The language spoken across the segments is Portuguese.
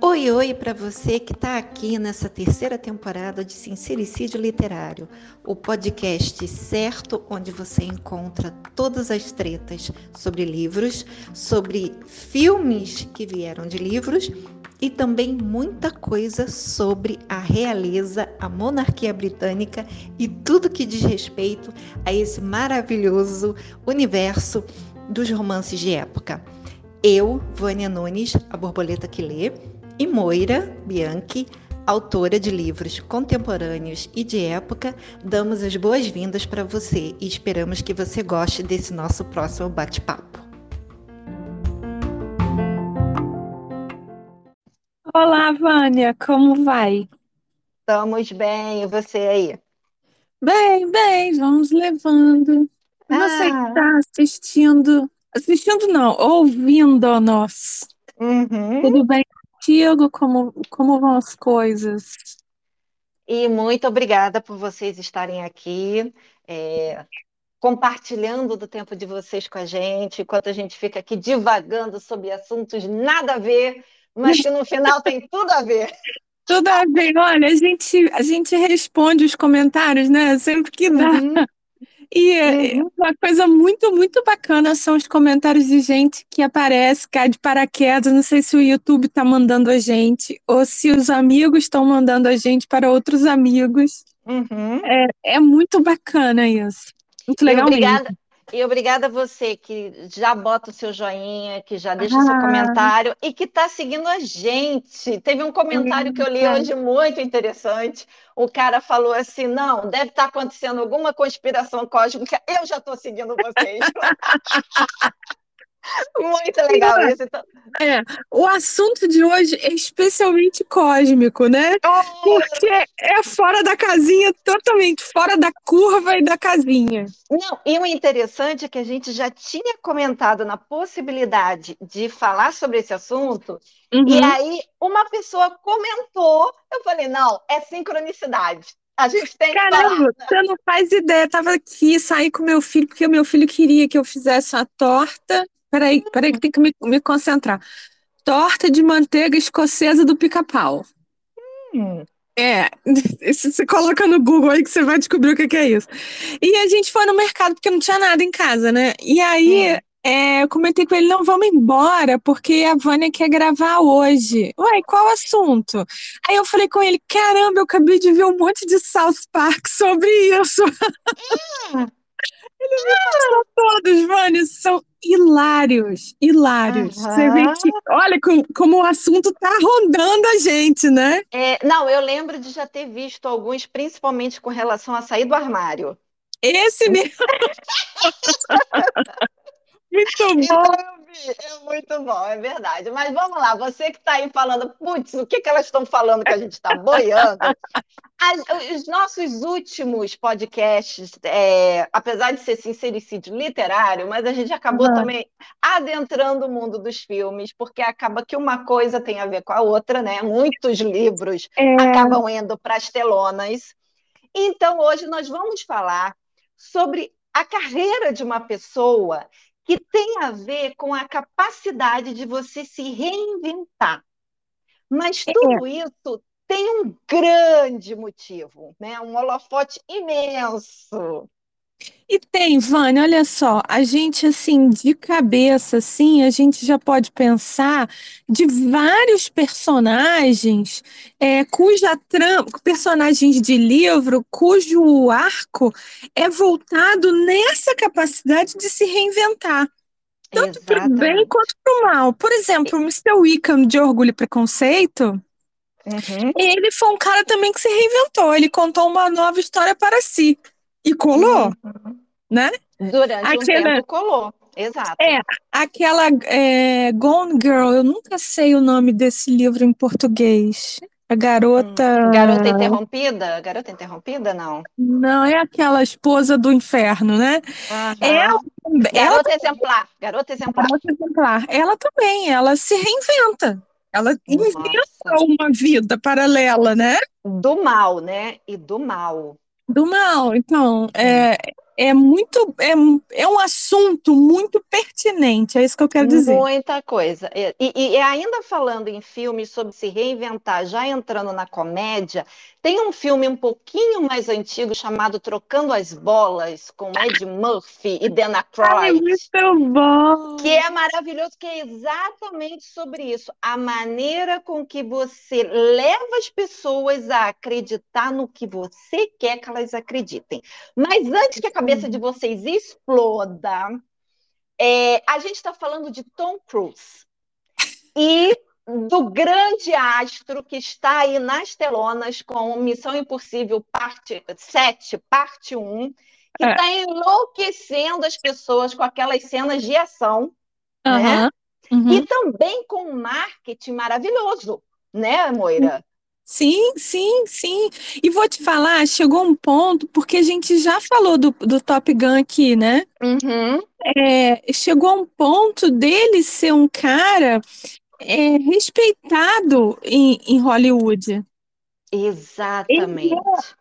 Oi, oi para você que está aqui nessa terceira temporada de Sincericídio Literário, o podcast certo onde você encontra todas as tretas sobre livros, sobre filmes que vieram de livros e também muita coisa sobre a realeza, a monarquia britânica e tudo que diz respeito a esse maravilhoso universo dos romances de época. Eu, Vânia Nunes, a borboleta que lê, e Moira Bianchi, autora de livros contemporâneos e de época, damos as boas-vindas para você e esperamos que você goste desse nosso próximo bate-papo. Olá, Vânia, como vai? Estamos bem, e você aí? Bem, bem, vamos levando. Ah. Você está assistindo, assistindo não, ouvindo nós. Uhum. Tudo bem contigo? Como, como vão as coisas? E muito obrigada por vocês estarem aqui, é, compartilhando do tempo de vocês com a gente, enquanto a gente fica aqui divagando sobre assuntos nada a ver, mas que no final tem tudo a ver. Tudo a ver. Olha, a gente, a gente responde os comentários, né? Sempre que dá. Uhum. E uhum. uma coisa muito, muito bacana são os comentários de gente que aparece, cai de paraquedas. Não sei se o YouTube está mandando a gente ou se os amigos estão mandando a gente para outros amigos. Uhum. É, é muito bacana isso. Muito legal obrigada, mesmo. E obrigada a você que já bota o seu joinha, que já deixa o ah. seu comentário e que está seguindo a gente. Teve um comentário que eu li hoje muito interessante. O cara falou assim: não, deve estar tá acontecendo alguma conspiração cósmica, eu já estou seguindo vocês. Muito legal isso. Então. É, o assunto de hoje é especialmente cósmico, né? Oh! Porque é fora da casinha, totalmente fora da curva e da casinha. Não, e o interessante é que a gente já tinha comentado na possibilidade de falar sobre esse assunto, uhum. e aí uma pessoa comentou, eu falei, não, é sincronicidade. A gente tem Caramba, que você não faz ideia. Eu tava aqui, saí com meu filho, porque o meu filho queria que eu fizesse a torta. Peraí, peraí que tem que me, me concentrar. Torta de manteiga escocesa do pica-pau. Hum. É, você coloca no Google aí que você vai descobrir o que, que, é isso. E a gente foi no mercado porque não tinha nada em casa, né? E aí hum. é, eu comentei com ele, não, vamos embora, porque a Vânia quer gravar hoje. Ué, qual assunto? Aí eu falei com ele, caramba, eu acabei de ver um monte de South Park sobre isso. Hum. Ele me passou todos, Vânia, são hilários, hilários. Uhum. Você vê que, olha como, como, o assunto tá rondando a gente, né? É, não, eu lembro de já ter visto alguns, principalmente com relação a sair do armário. Esse mesmo. Muito bom. Então, é muito bom, é verdade. Mas vamos lá, você que está aí falando, putz, o que, que elas estão falando que a gente está boiando? As, os nossos últimos podcasts, é, apesar de ser sincericídio literário, mas a gente acabou uhum. também adentrando o mundo dos filmes, porque acaba que uma coisa tem a ver com a outra, né? Muitos livros é... acabam indo para as telonas. Então, hoje nós vamos falar sobre a carreira de uma pessoa que tem a ver com a capacidade de você se reinventar. Mas é. tudo é. isso tem um grande motivo, né? um holofote imenso. E tem, Vânia, olha só, a gente assim, de cabeça, assim, a gente já pode pensar de vários personagens, é, cuja trama, personagens de livro, cujo arco é voltado nessa capacidade de se reinventar. Tanto para o bem quanto para o mal. Por exemplo, o Mr. Wickham de Orgulho e Preconceito, uhum. ele foi um cara também que se reinventou. Ele contou uma nova história para si. E colou, uhum. né? Durante aquela, um tempo colou, exato. É, aquela é, Gone Girl, eu nunca sei o nome desse livro em português. A garota. Hum, garota interrompida? Garota interrompida, não? Não, é aquela esposa do inferno, né? Uhum. Ela, garota ela, exemplar. Garota exemplar. Garota exemplar. Ela também, ela se reinventa. Ela Nossa. inventa uma vida paralela, né? Do mal, né? E do mal do mal. Então, é, é muito é, é um assunto muito pertinente, é isso que eu quero dizer. Muita coisa. E, e, e, ainda falando em filmes sobre se reinventar, já entrando na comédia, tem um filme um pouquinho mais antigo chamado Trocando as Bolas, com Ed Murphy e Dana Croyd. muito bom! Que é maravilhoso, que é exatamente sobre isso. A maneira com que você leva as pessoas a acreditar no que você quer que elas acreditem. Mas antes que a cabeça de vocês exploda, é, a gente está falando de Tom Cruise. E do grande astro que está aí nas telonas com Missão Impossível parte 7, parte 1, que está é. enlouquecendo as pessoas com aquelas cenas de ação, uhum, né? Uhum. E também com um marketing maravilhoso, né, Moira? Sim, sim, sim. E vou te falar, chegou um ponto, porque a gente já falou do, do Top Gun aqui, né? Uhum. É, chegou um ponto dele ser um cara é, respeitado em, em Hollywood. Exatamente.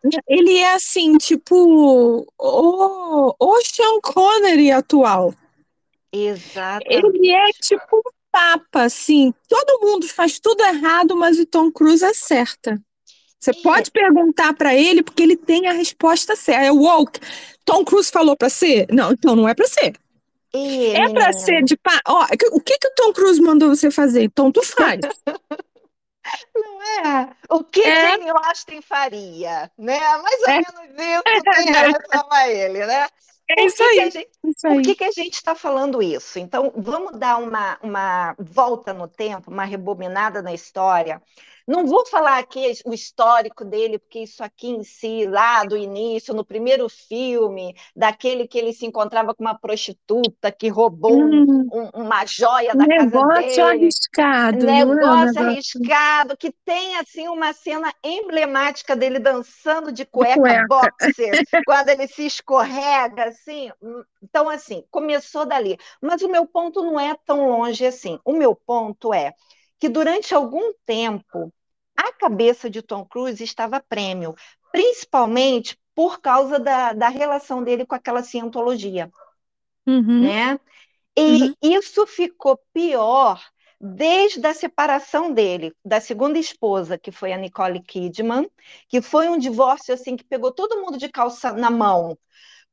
Ele é, ele é assim, tipo, o, o Sean Connery atual. Exatamente. Ele é tipo um papa, assim. Todo mundo faz tudo errado, mas o Tom Cruise acerta. Você é. pode perguntar para ele, porque ele tem a resposta certa. É woke. Tom Cruise falou para ser? Não, então não é para ser é para ser de pá. Ó, o que que o Tom Cruise mandou você fazer? Então tu faz. Não é? O que é. Jane Austen faria, né? Mais ou é. menos isso tem relação a ele, né? É isso aí. Gente, isso aí. Por que, que a gente está falando isso? Então, vamos dar uma, uma volta no tempo, uma rebobinada na história. Não vou falar aqui o histórico dele, porque isso aqui em si, lá do início, no primeiro filme, daquele que ele se encontrava com uma prostituta que roubou hum, um, uma joia da casa dele. Negócio arriscado. Negócio arriscado, que tem assim uma cena emblemática dele dançando de cueca, cueca. boxer, quando ele se escorrega, assim. Então, assim, começou dali. Mas o meu ponto não é tão longe assim. O meu ponto é que durante algum tempo a cabeça de Tom Cruise estava prêmio, principalmente por causa da, da relação dele com aquela cientologia. Uhum. Né? E uhum. isso ficou pior desde a separação dele da segunda esposa, que foi a Nicole Kidman, que foi um divórcio assim que pegou todo mundo de calça na mão,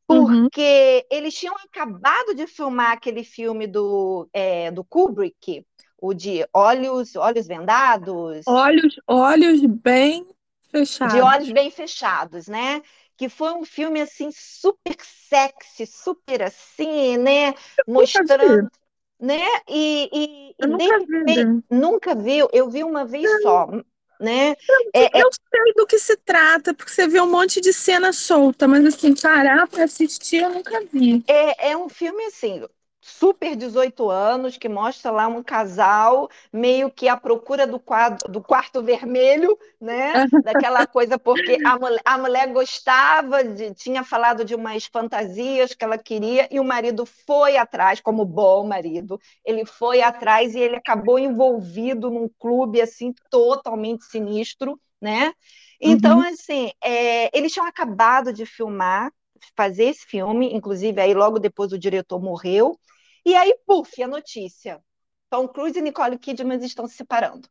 uhum. porque uhum. eles tinham acabado de filmar aquele filme do, é, do Kubrick, o de olhos, olhos vendados. Olhos, olhos bem fechados. De olhos bem fechados, né? Que foi um filme assim super sexy, super assim, né? Mostrando, né? E, e, eu nunca, vi. nunca viu? Eu vi uma vez só. Né? Eu, é, eu é... sei do que se trata, porque você vê um monte de cena solta, mas assim, parar para assistir eu nunca vi. É, é um filme assim, super 18 anos, que mostra lá um casal meio que à procura do, quadro, do quarto vermelho, né? Daquela coisa, porque a mulher, a mulher gostava, de, tinha falado de umas fantasias que ela queria, e o marido foi atrás, como bom marido, ele foi atrás e ele acabou envolvido num clube assim totalmente sinistro, né? Então, uhum. assim, é, eles tinham acabado de filmar, fazer esse filme, inclusive aí logo depois o diretor morreu, e aí, puf, a notícia. Tom Cruise e Nicole Kidman estão se separando.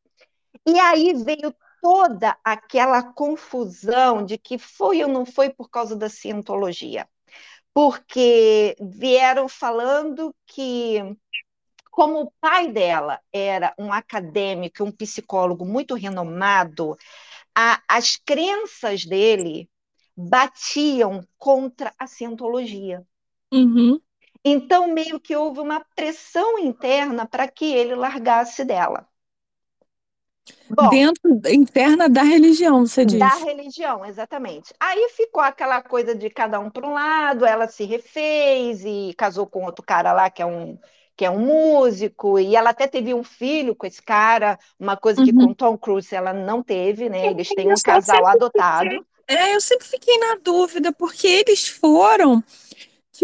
E aí veio toda aquela confusão de que foi ou não foi por causa da cientologia. Porque vieram falando que, como o pai dela era um acadêmico, um psicólogo muito renomado, a, as crenças dele batiam contra a cientologia. Uhum. Então, meio que houve uma pressão interna para que ele largasse dela. Bom, Dentro, interna da religião, você diz. Da religião, exatamente. Aí ficou aquela coisa de cada um para um lado, ela se refez e casou com outro cara lá que é um, que é um músico, e ela até teve um filho com esse cara, uma coisa que uhum. com Tom Cruise ela não teve, né? Eles têm um casal adotado. Fiquei, é, eu sempre fiquei na dúvida, porque eles foram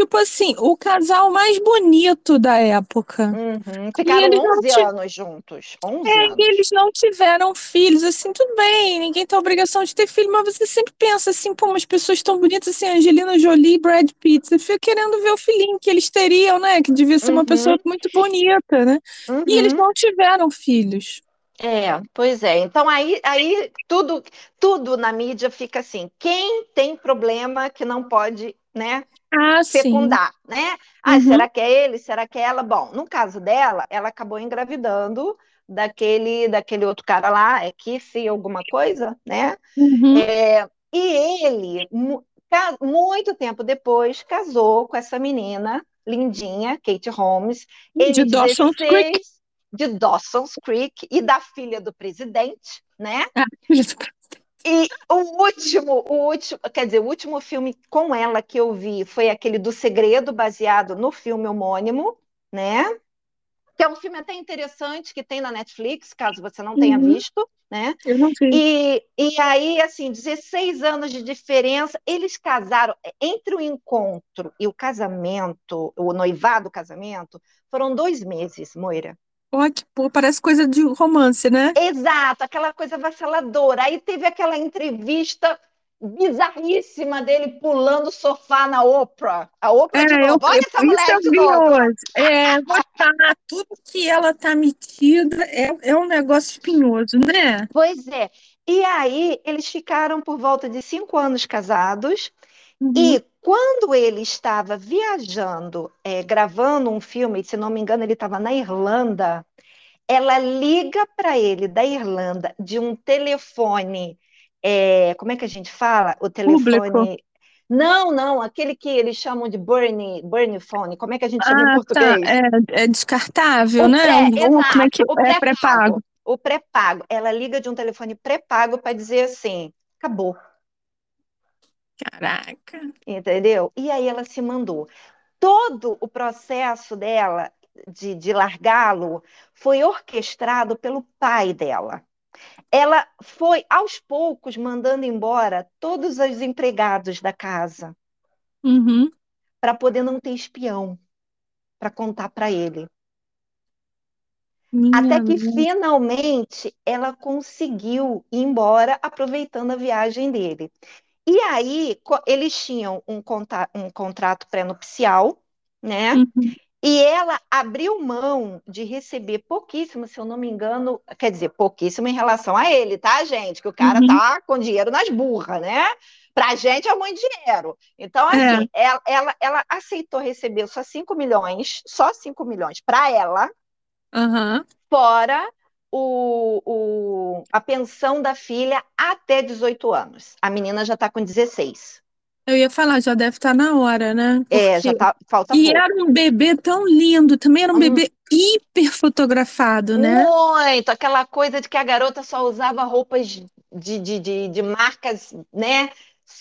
tipo assim, o casal mais bonito da época. Uhum. E Ficaram eles não 11 ti- anos juntos. 11 é, e anos. eles não tiveram filhos, assim, tudo bem, ninguém tem obrigação de ter filho, mas você sempre pensa assim, pô, umas pessoas tão bonitas assim, Angelina Jolie e Brad Pitt, você fica querendo ver o filhinho que eles teriam, né? Que devia ser uma pessoa Uhum, muito bonita, né? E eles uhum. não tiveram filhos. É, pois é. Então aí, aí tudo, tudo na mídia fica assim. Quem tem problema que não pode, né, Ah, sim. fecundar, né? Ah, Uhum, será que é ele? Será que é ela? Bom, no caso dela, ela acabou engravidando daquele, daquele outro cara lá, é Kissy alguma coisa, né? uhum. É, e ele, muito tempo depois, casou com essa menina lindinha, Kate Holmes, De ele Dawson's Creek. 16 de Dawson's Creek e da filha do presidente, né? Ah, E o último, o último, quer dizer, o último filme com ela que eu vi foi aquele do Segredo, baseado no filme homônimo, né? Que é um filme até interessante que tem na Netflix, caso você não tenha Uhum, visto, né? eu não vi. E, e aí, assim, 16 anos de diferença, eles casaram, entre o encontro e o casamento, o noivado, o casamento, foram dois meses, Moira. Ó, que pô, parece coisa de romance, né? Exato, aquela coisa avassaladora. Aí teve aquela entrevista bizarríssima dele pulando o sofá na Oprah. A Oprah É, de eu, novo. Olha essa mulher eu vi hoje. É, botar tudo que ela tá metida é, é um negócio espinhoso, né? Pois é. E aí eles ficaram por volta de cinco anos casados. Uhum, E quando ele estava viajando, é, gravando um filme, se não me engano, ele estava na Irlanda, ela liga para ele da Irlanda de um telefone, é, como é que a gente fala? O público. telefone. Não, não, aquele que eles chamam de burn, burn phone, como é que a gente chama em Ah, tá. português? É, é descartável, O né? pré, um- como é que o é pré-pago. O pré-pago. Ela liga de um telefone pré-pago para dizer assim: acabou. Caraca. entendeu? E aí ela se mandou. Todo o processo dela de, de largá-lo foi orquestrado pelo pai dela. Ela foi, aos poucos, mandando embora todos os empregados da casa Uhum. para poder não ter espião, para contar para ele. Até Minha que nossa. finalmente ela conseguiu ir embora, aproveitando a viagem dele. E aí eles tinham um, um contrato pré-nupcial, né? Uhum. E ela abriu mão de receber pouquíssimo, se eu não me engano, quer dizer, pouquíssimo em relação a ele, tá, gente? Que o cara Uhum. tá com dinheiro nas burras, né? Pra gente é muito dinheiro. Então, É. assim, ela, ela, ela aceitou receber só 5 milhões, só 5 milhões para ela, Aham. fora o, o, a pensão da filha até 18 anos. A menina já tá com 16. Eu ia falar, já deve estar na hora, né? É, já Porque. tá, falta E pouco. era um bebê tão lindo, também era um Hum, bebê hiper fotografado, né? Muito, aquela coisa de que a garota só usava roupas de, de, de, de marcas, né?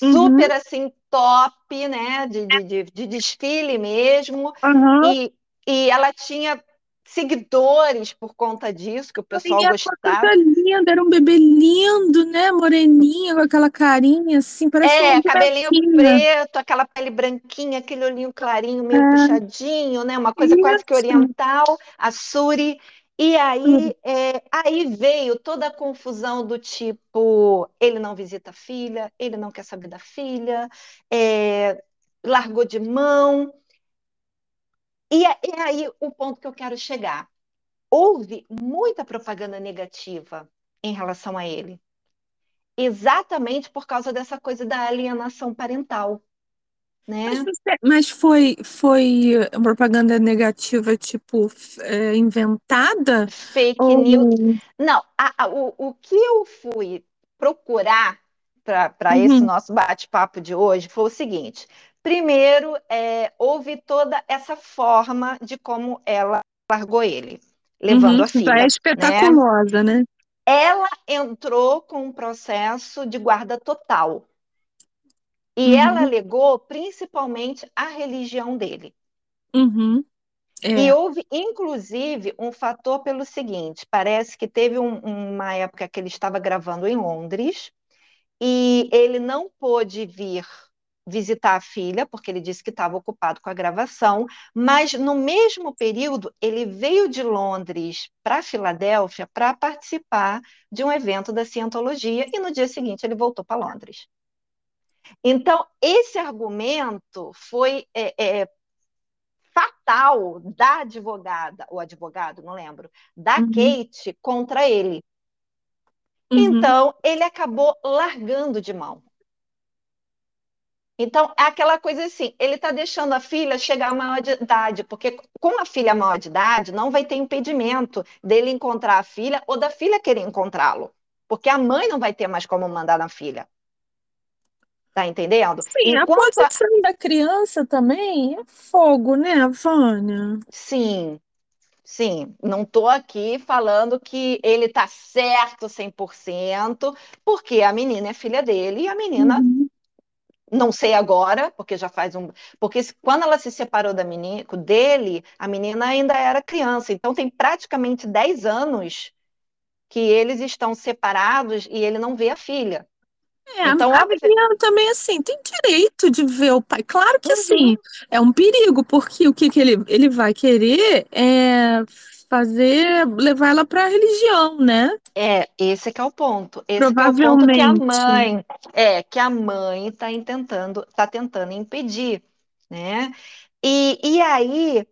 Uhum. Super assim, top, né? De, de, de, de desfile mesmo. Aham. E, e ela tinha seguidores por conta disso, que o E pessoal uma gostava. coisa linda, era um bebê lindo, né? Moreninho, com aquela carinha assim, parece É, uma cabelinho preto, aquela pele branquinha, aquele olhinho clarinho, meio É, puxadinho, né? Uma coisa quase que isso. oriental, a Suri. E aí, é, aí veio toda a confusão do tipo, ele não visita a filha, ele não quer saber da filha, é, largou de mão. E, é- e aí o ponto que eu quero chegar. Houve muita propaganda negativa em relação a ele, exatamente por causa dessa coisa da alienação parental, Mas, né? você- mas foi, foi propaganda negativa, tipo, é, inventada? Fake news. Ou. Não, a- a- o, o que eu fui procurar para esse Uhum, nosso bate-papo de hoje foi o seguinte: primeiro, é, houve toda essa forma de como ela largou ele, levando uhum, a é filha, né? espetaculosa, né? Ela entrou com um processo de guarda total. E ela Uhum, alegou principalmente a religião dele. uhum, E é. houve, inclusive, um fator pelo seguinte: parece que teve um- uma época que ele estava gravando em Londres e ele não pôde vir visitar a filha, porque ele disse que estava ocupado com a gravação, mas no mesmo período ele veio de Londres para Filadélfia para participar de um evento da Cientologia e no dia seguinte ele voltou para Londres. Então, esse argumento foi é, é, fatal da advogada, ou advogado, não lembro, da uhum. Kate contra ele. Uhum. Então, ele acabou largando de mão. Então, é aquela coisa assim, ele está deixando a filha chegar à maior de idade, porque com a filha maior de idade, não vai ter impedimento dele encontrar a filha ou da filha querer encontrá-lo, porque a mãe não vai ter mais como mandar na filha. Tá entendendo? Sim, Enquanto a posição a... da criança também é fogo, né, Vânia? Sim, sim. Não estou aqui falando que ele está certo 100%, porque a menina é filha dele e a menina uhum não sei agora, porque já faz um. Porque quando ela se separou da menina, dele, a menina ainda era criança. Então tem praticamente 10 anos que eles estão separados e ele não vê a filha. É, então, a menina também, assim, tem direito de ver o pai. Claro que, uhum. assim, é um perigo, porque o que, que ele, ele vai querer é fazer, levar ela para a religião, né? É, esse é que é o ponto. Esse é o ponto que a mãe, é, que a mãe está tentando, tá tentando impedir, né? E, e aí,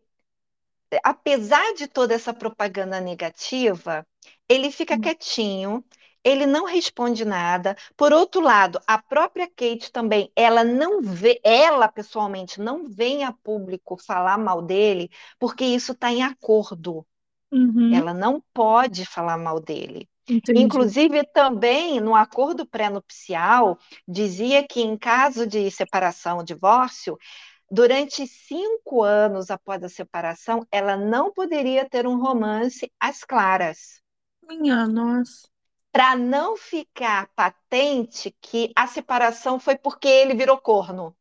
apesar de toda essa propaganda negativa, ele fica hum. quietinho, ele não responde nada. Por outro lado, a própria Kate também, ela não vê, ela pessoalmente não vem a público falar mal dele, porque isso está em acordo. Uhum. Ela não pode falar mal dele. Entendi. Inclusive, também no acordo pré-nupcial, dizia que em caso de separação ou divórcio, durante cinco anos após a separação, ela não poderia ter um romance às claras. Minha nossa. Para não ficar patente que a separação foi porque ele virou corno.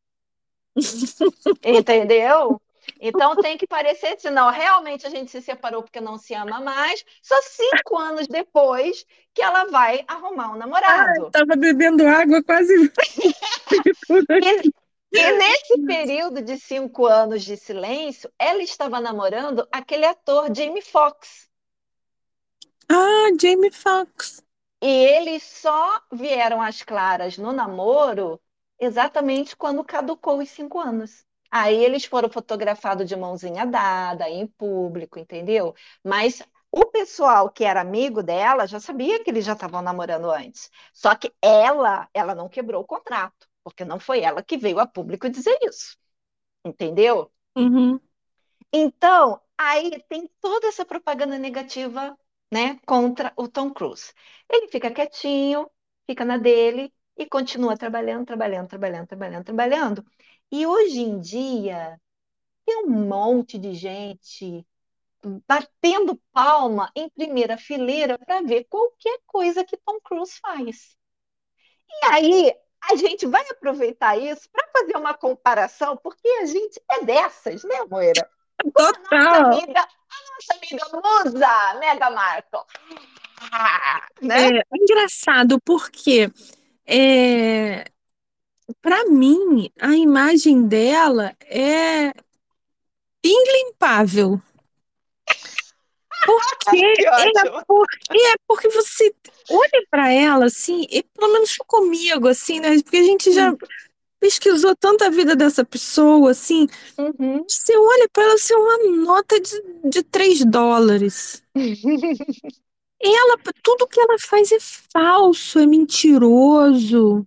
Entendeu? Então tem que parecer que não, realmente a gente se separou porque não se ama mais. Só cinco anos depois que ela vai arrumar um namorado. Estava bebendo água quase. e, e nesse período de cinco anos de silêncio, ela estava namorando aquele ator Jamie Foxx. Ah, Jamie Foxx. E eles só vieram às claras no namoro exatamente quando caducou os cinco anos. Aí eles foram fotografados de mãozinha dada, em público, entendeu? Mas o pessoal que era amigo dela já sabia que eles já estavam namorando antes. Só que ela, ela não quebrou o contrato, porque não foi ela que veio a público dizer isso. Entendeu? Uhum. Então, aí tem toda essa propaganda negativa, né, contra o Tom Cruise. Ele fica quietinho, fica na dele e continua trabalhando, trabalhando, trabalhando, trabalhando, trabalhando. E hoje em dia, tem um monte de gente batendo palma em primeira fileira para ver qualquer coisa que Tom Cruise faz. E aí, a gente vai aproveitar isso para fazer uma comparação, porque a gente é dessas, né, Moira? Total. A nossa amiga, a nossa amiga Musa Mega Marco. Ah, né? É, é engraçado porque é, para mim, a imagem dela é ilimpável. Porque é, porque é porque você olha para ela assim, e pelo menos comigo assim, né? Porque a gente já hum. pesquisou tanta vida dessa pessoa assim. Uhum. Você olha para ela assim, uma nota de, de 3 dólares. ela, tudo que ela faz é falso, é mentiroso.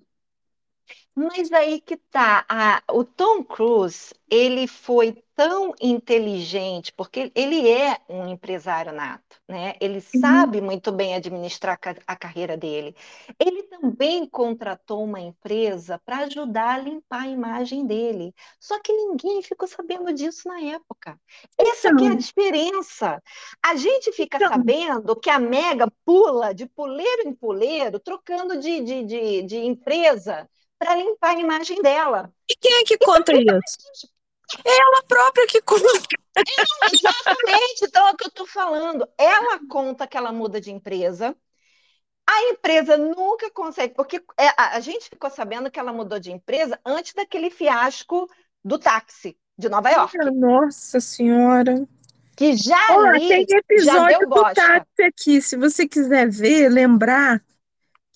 Mas aí que tá, a, o Tom Cruise, ele foi tão inteligente, porque ele é um empresário nato, né? Ele uhum. sabe muito bem administrar a carreira dele. Ele também contratou uma empresa para ajudar a limpar a imagem dele. Só que ninguém ficou sabendo disso na época. Essa então, é a então. diferença. A gente fica então, sabendo que a Mega pula de puleiro em puleiro, trocando de, de, de, de empresa para limpar a imagem dela. E quem é que conta isso? É ela própria que conta. É, exatamente, então é o que eu estou falando. Ela conta que ela muda de empresa. A empresa nunca consegue, porque é, a, gente ficou sabendo que ela mudou de empresa antes daquele fiasco do táxi de Nova York. Nossa Senhora. Que já oh, ali, tem episódio do táxi aqui. Se você quiser ver, lembrar,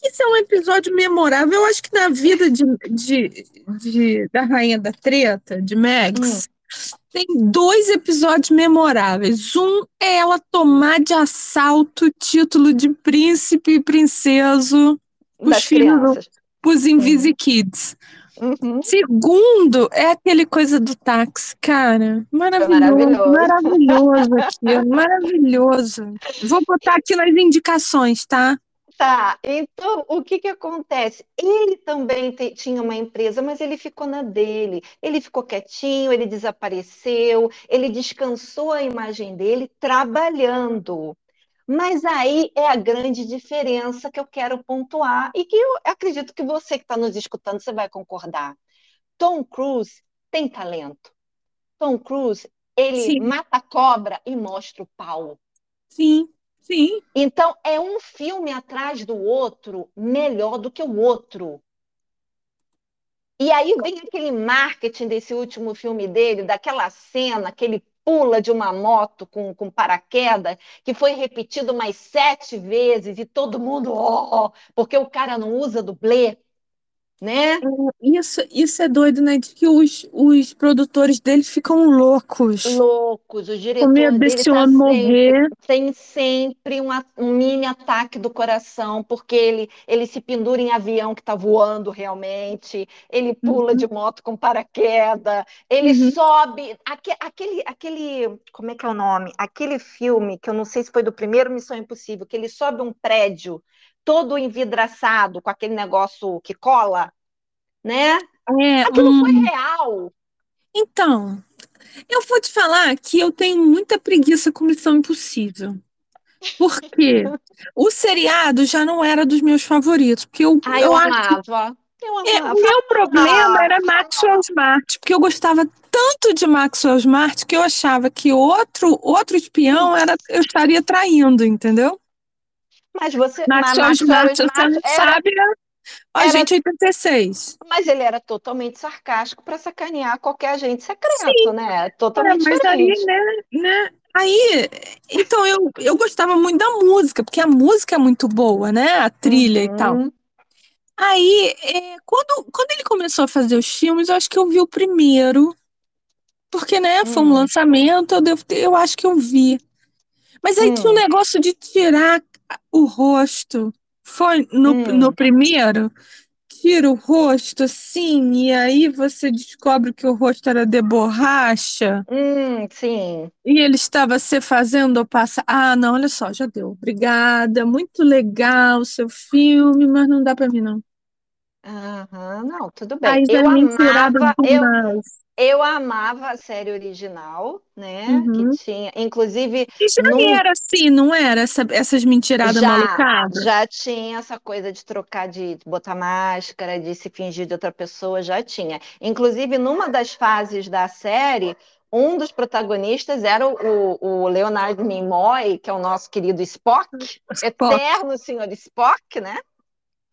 isso é um episódio memorável. Eu acho que na vida de, de, de da Rainha da Treta, de Max, hum. tem dois episódios memoráveis. Um é ela tomar de assalto o título de príncipe e princeso os filhos, os Invisi hum. Kids. Uhum. Segundo, é aquele coisa do táxi, cara. Maravilhoso, maravilhoso, maravilhoso aqui, maravilhoso. Vou botar aqui nas indicações, tá? Tá, então o que que acontece? Ele também te, tinha uma empresa, mas ele ficou na dele. Ele ficou quietinho, ele desapareceu, ele descansou a imagem dele trabalhando. Mas aí é a grande diferença que eu quero pontuar e que eu acredito que você que está nos escutando, você vai concordar. Tom Cruise tem talento. Tom Cruise, ele Sim. mata a cobra e mostra o pau. Sim. Sim. Então, é um filme atrás do outro melhor do que o outro. E aí vem aquele marketing desse último filme dele, daquela cena que ele pula de uma moto com, com paraquedas, que foi repetido mais sete vezes e todo mundo, oh, porque o cara não usa dublê né? É, isso, isso é doido, né? De que os, os produtores dele ficam loucos. Loucos, o diretor Com medo desse tá homem morrer. Tem sempre um, um mini ataque do coração, porque ele, ele se pendura em avião que está voando realmente, ele pula uhum. de moto com paraquedas, ele uhum. sobe. Aquele, aquele, aquele. Como é que é o nome? Aquele filme, que eu não sei se foi do primeiro Missão Impossível, que ele sobe um prédio todo envidraçado, com aquele negócio que cola, né? É, Aquilo hum... foi real. Então, eu vou te falar que eu tenho muita preguiça com Missão Impossível. Porque o seriado já não era dos meus favoritos. Porque eu, ah, eu, eu amava. Eu amava. É, o meu problema ah, era Maxwell Smart, porque eu gostava tanto de Maxwell Smart que eu achava que outro outro espião era eu estaria traindo, entendeu? Mas você. Não era, sabe, a gente 86. Mas ele era totalmente sarcástico para sacanear qualquer agente secreto, Sim. né? Totalmente é, mas diferente. aí, né, né? Aí, então eu, eu gostava muito da música, porque a música é muito boa, né? A trilha uhum. e tal. Uhum. Aí, é, quando, quando ele começou a fazer os filmes, eu acho que eu vi o primeiro. Porque, né, foi um hum. lançamento, eu, devo ter, eu acho que eu vi. Mas aí hum. tinha um negócio de tirar o rosto. Foi no, hum. no primeiro, tira o rosto assim, e aí você descobre que o rosto era de borracha. Hum, sim. E ele estava se fazendo passar. Ah, não, olha só, já deu. Obrigada, muito legal o seu filme, mas não dá para mim, não. Aham, não, tudo bem. Aí eu amava, eu, eu amava a série original, né? Uhum. Que tinha, inclusive. E já era assim, não era? Essa, essas mentiradas malucadas? Já tinha essa coisa de trocar, de botar máscara, de se fingir de outra pessoa, já tinha. Inclusive, numa das fases da série, um dos protagonistas era o, o Leonardo Nimoy, que é o nosso querido Spock, Spock. eterno senhor Spock, né?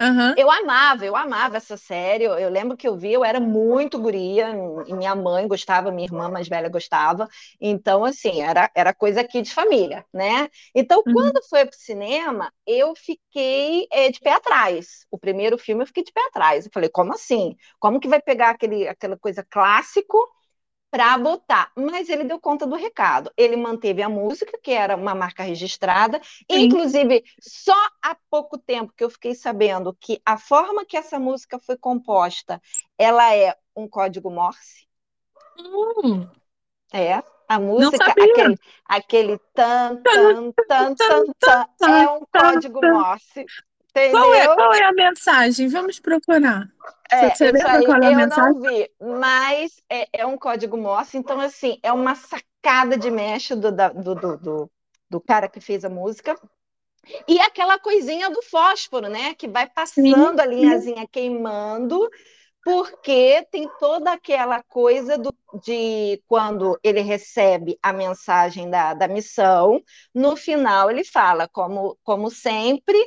Uhum. Eu amava, eu amava essa série. Eu, eu, lembro que eu vi, eu era muito guria, e minha mãe gostava, minha irmã mais velha gostava. Então, assim, era, era coisa aqui de família, né? Então, uhum. quando foi para o cinema, eu fiquei é, de pé atrás. O primeiro filme eu fiquei de pé atrás. Eu falei, como assim? Como que vai pegar aquele, aquela coisa clássico para botar, mas ele deu conta do recado. Ele manteve a música, que era uma marca registrada, Sim. inclusive só há pouco tempo que eu fiquei sabendo que a forma que essa música foi composta, ela é um código Morse. Hum. É, a música, aquele, aquele tan, tan, tan, tan, tan, é um código Morse. Qual é, qual é a mensagem? Vamos procurar. É, Você lembra qual é a eu mensagem? não vi, mas é, é, um código Morse, então, assim, é uma sacada de mexe do, do, do, do, do cara que fez a música. E aquela coisinha do fósforo, né? Que vai passando sim, a linhazinha sim. queimando, porque tem toda aquela coisa do, de quando ele recebe a mensagem da, da missão, no final ele fala, como, como sempre,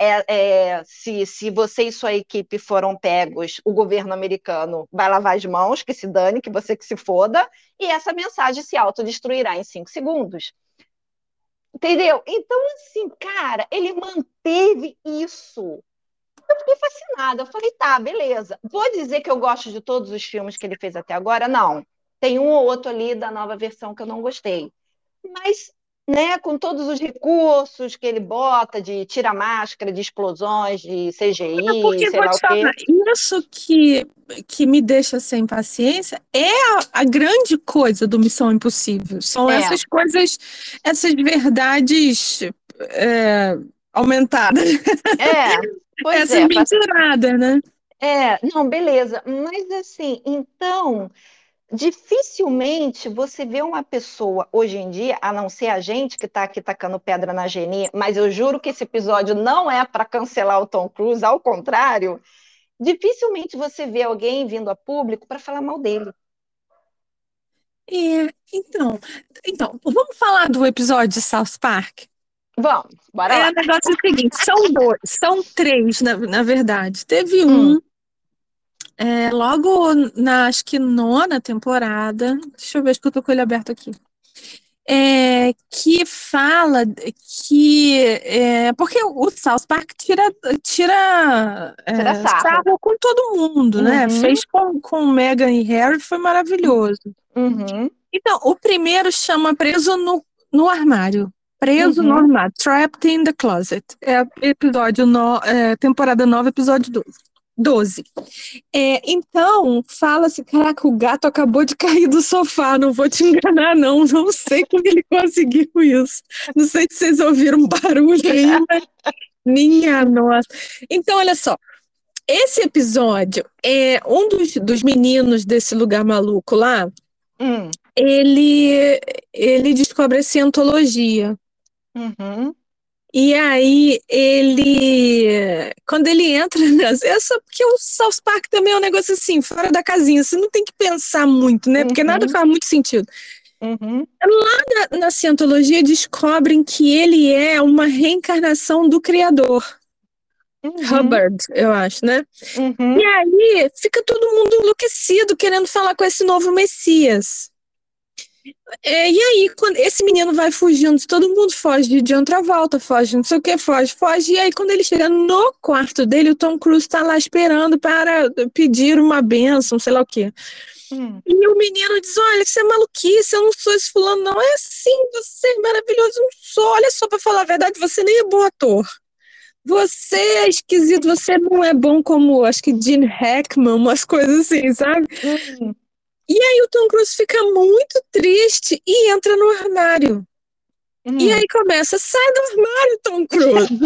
é, é, se, se você e sua equipe foram pegos, o governo americano vai lavar as mãos, que se dane, que você que se foda, e essa mensagem se autodestruirá em cinco segundos. Entendeu? Então, assim, cara, ele manteve isso. Eu fiquei fascinada. Eu falei, tá, beleza. Vou dizer que eu gosto de todos os filmes que ele fez até agora? Não. Tem um ou outro ali da nova versão que eu não gostei. Mas né, com todos os recursos que ele bota de tira máscara, de explosões, de CGI, é porque, sei lá o falar. Isso que, que me deixa sem paciência é a, a grande coisa do Missão Impossível. São é. essas coisas, essas verdades é, aumentadas. É, pois Essa é, mentirada, né? É, não, beleza. Mas assim, então dificilmente você vê uma pessoa hoje em dia, a não ser a gente que está aqui tacando pedra na Geni, mas eu juro que esse episódio não é para cancelar o Tom Cruise, ao contrário, dificilmente você vê alguém vindo a público para falar mal dele. É, então, então, vamos falar do episódio de South Park? Vamos, bora lá. É, o negócio é o seguinte, são dois, são três, na, na verdade. Teve um hum é, logo na, acho que nona temporada, deixa eu ver, acho que eu tô com ele aberto aqui. É, que fala que é, porque o South Park tira tira, é, tira sarro. sarro. com todo mundo, né? uhum. né? Fez com, com Meghan e Harry, foi maravilhoso. Uhum. Então, o primeiro chama Preso no, no Armário. Preso uhum. no armário, Trapped in the Closet. É episódio no, é, temporada 9, episódio 12. 12. É, então, fala-se, caraca, o gato acabou de cair do sofá, não vou te enganar, não. Não sei como ele conseguiu isso. Não sei se vocês ouviram um barulho aí, mas minha nossa. Então, olha só. Esse episódio é um dos, dos meninos desse lugar maluco lá. Hum. Ele, ele descobre a cientologia. Uhum. E aí ele, quando ele entra nessa, é só porque o South Park também é um negócio assim, fora da casinha, você não tem que pensar muito, né? Porque uhum. nada faz muito sentido. Uhum. Lá na, na cientologia descobrem que ele é uma reencarnação do Criador. Uhum. Hubbard, eu acho, né? Uhum. E aí fica todo mundo enlouquecido querendo falar com esse novo Messias. É, e aí, quando esse menino vai fugindo, todo mundo foge de outra volta, foge, não sei o que, foge, foge. E aí, quando ele chega no quarto dele, o Tom Cruise está lá esperando para pedir uma benção, sei lá o quê. Hum. E o menino diz: Olha, isso é maluquice, eu não sou esse fulano, não. É assim, você é maravilhoso, eu não sou. Olha só, para falar a verdade, você nem é bom ator. Você é esquisito, você não é bom como, acho que Gene Hackman, umas coisas assim, sabe? Hum. E aí o Tom Cruise fica muito triste e entra no armário. Hum. E aí começa, sai do armário, Tom Cruise.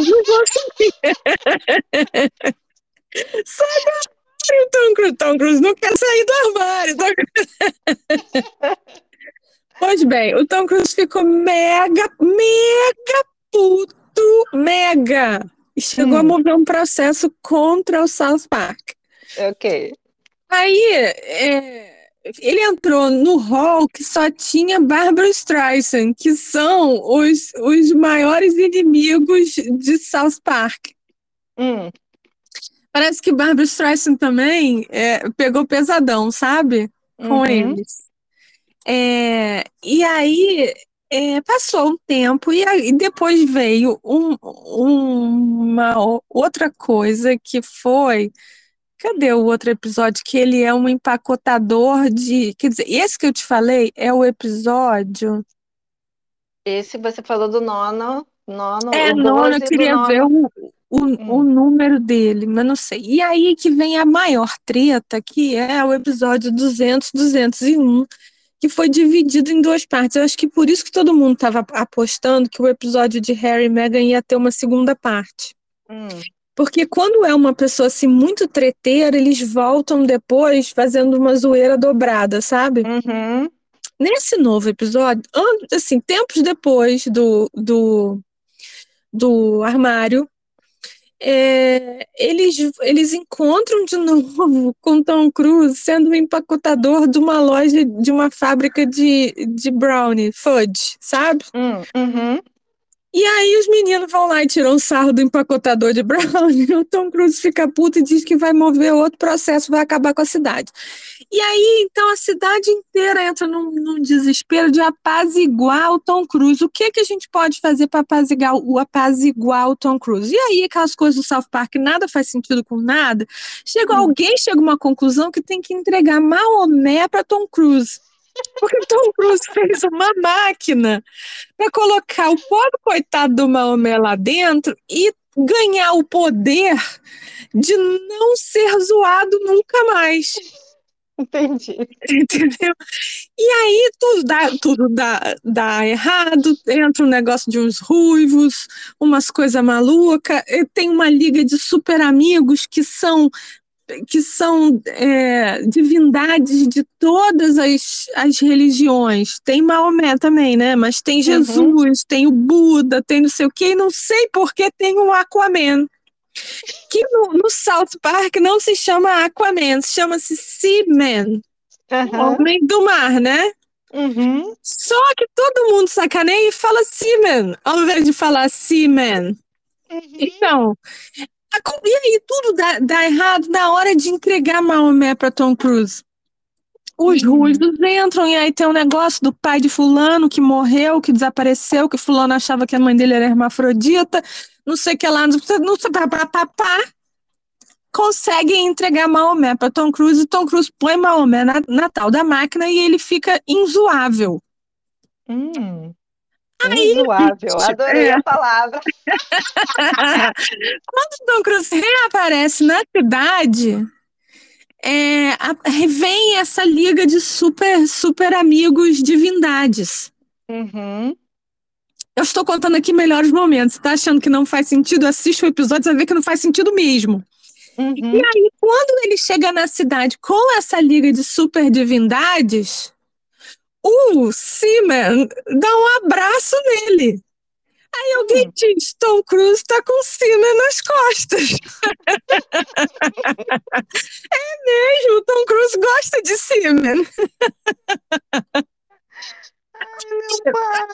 sai do armário, Tom Cruise. Tom Cruise não quer sair do armário. pois bem, o Tom Cruise ficou mega, mega puto, mega. E chegou hum. a mover um processo contra o South Park. Ok. Aí, é, ele entrou no hall que só tinha Barbara Streisand, que são os, os maiores inimigos de South Park. Hum. Parece que Barbara Streisand também é, pegou pesadão, sabe? Com uhum. eles. É, e aí é, passou um tempo e, aí, depois veio um, uma outra coisa que foi Cadê o outro episódio que ele é um empacotador de. Quer dizer, esse que eu te falei é o episódio. Esse você falou do nono. Nono, é, nono, eu queria nono. ver o, o, hum. o número dele, mas não sei. E aí que vem a maior treta, que é o episódio 200, 201, que foi dividido em duas partes. Eu acho que por isso que todo mundo estava apostando que o episódio de Harry e Meghan ia ter uma segunda parte. Hum. Porque quando é uma pessoa assim muito treteira, eles voltam depois fazendo uma zoeira dobrada, sabe? Uhum. Nesse novo episódio, assim, tempos depois do, do, do armário, é, eles, eles encontram de novo com Tom Cruise sendo um empacotador de uma loja, de uma fábrica de, de brownie, fudge, sabe? Uhum. E aí os meninos vão lá e tiram um sarro do empacotador de brownie. O Tom Cruise fica puto e diz que vai mover outro processo, vai acabar com a cidade. E aí, então, a cidade inteira entra num, num desespero de apaziguar o Tom Cruise. O que, que a gente pode fazer para apaziguar o, apaziguar o Tom Cruise? E aí, aquelas coisas do South Park, nada faz sentido com nada. Chega hum. alguém, chega uma conclusão que tem que entregar Maomé para Tom Cruise. Porque Tom Cruise fez uma máquina para colocar o pobre coitado do Maomé lá dentro e ganhar o poder de não ser zoado nunca mais. Entendi. Entendeu? E aí tudo dá, tudo dá, dá errado, entra um negócio de uns ruivos, umas coisas malucas, tem uma liga de super amigos que são que são é, divindades de todas as, as religiões. Tem Maomé também, né? Mas tem uhum. Jesus, uhum. tem o Buda, tem não sei o quê, e não sei por que tem o Aquaman. Que no, no, South Park não se chama Aquaman, chama-se Seaman. Uhum. Homem do mar, né? Uhum. Só que todo mundo sacaneia e fala Seaman, ao invés de falar Seaman. Uhum. Então, e aí tudo dá, dá errado na hora de entregar Maomé para Tom Cruise. Os uhum. ruivos entram e aí tem um negócio do pai de fulano que morreu, que desapareceu, que fulano achava que a mãe dele era hermafrodita, não sei o que lá, não sei, não sei pá, pá, pá, pá. Conseguem entregar Maomé para Tom Cruise e Tom Cruise põe Maomé na, na tal da máquina e ele fica inzoável. Hum. Inzoável, adorei é. a palavra. Quando Tom Cruise reaparece na cidade, é, a, vem essa liga de super, super amigos divindades. Uhum. Eu estou contando aqui melhores momentos. Tá achando que não faz sentido? Assiste o episódio, você vai ver que não faz sentido mesmo. Uhum. E aí, quando ele chega na cidade com essa liga de super divindades, o Seaman dá um abraço nele. Aí alguém hum. diz, Tom Cruise tá com Seaman nas costas. é mesmo, Tom Cruise gosta de meu pai.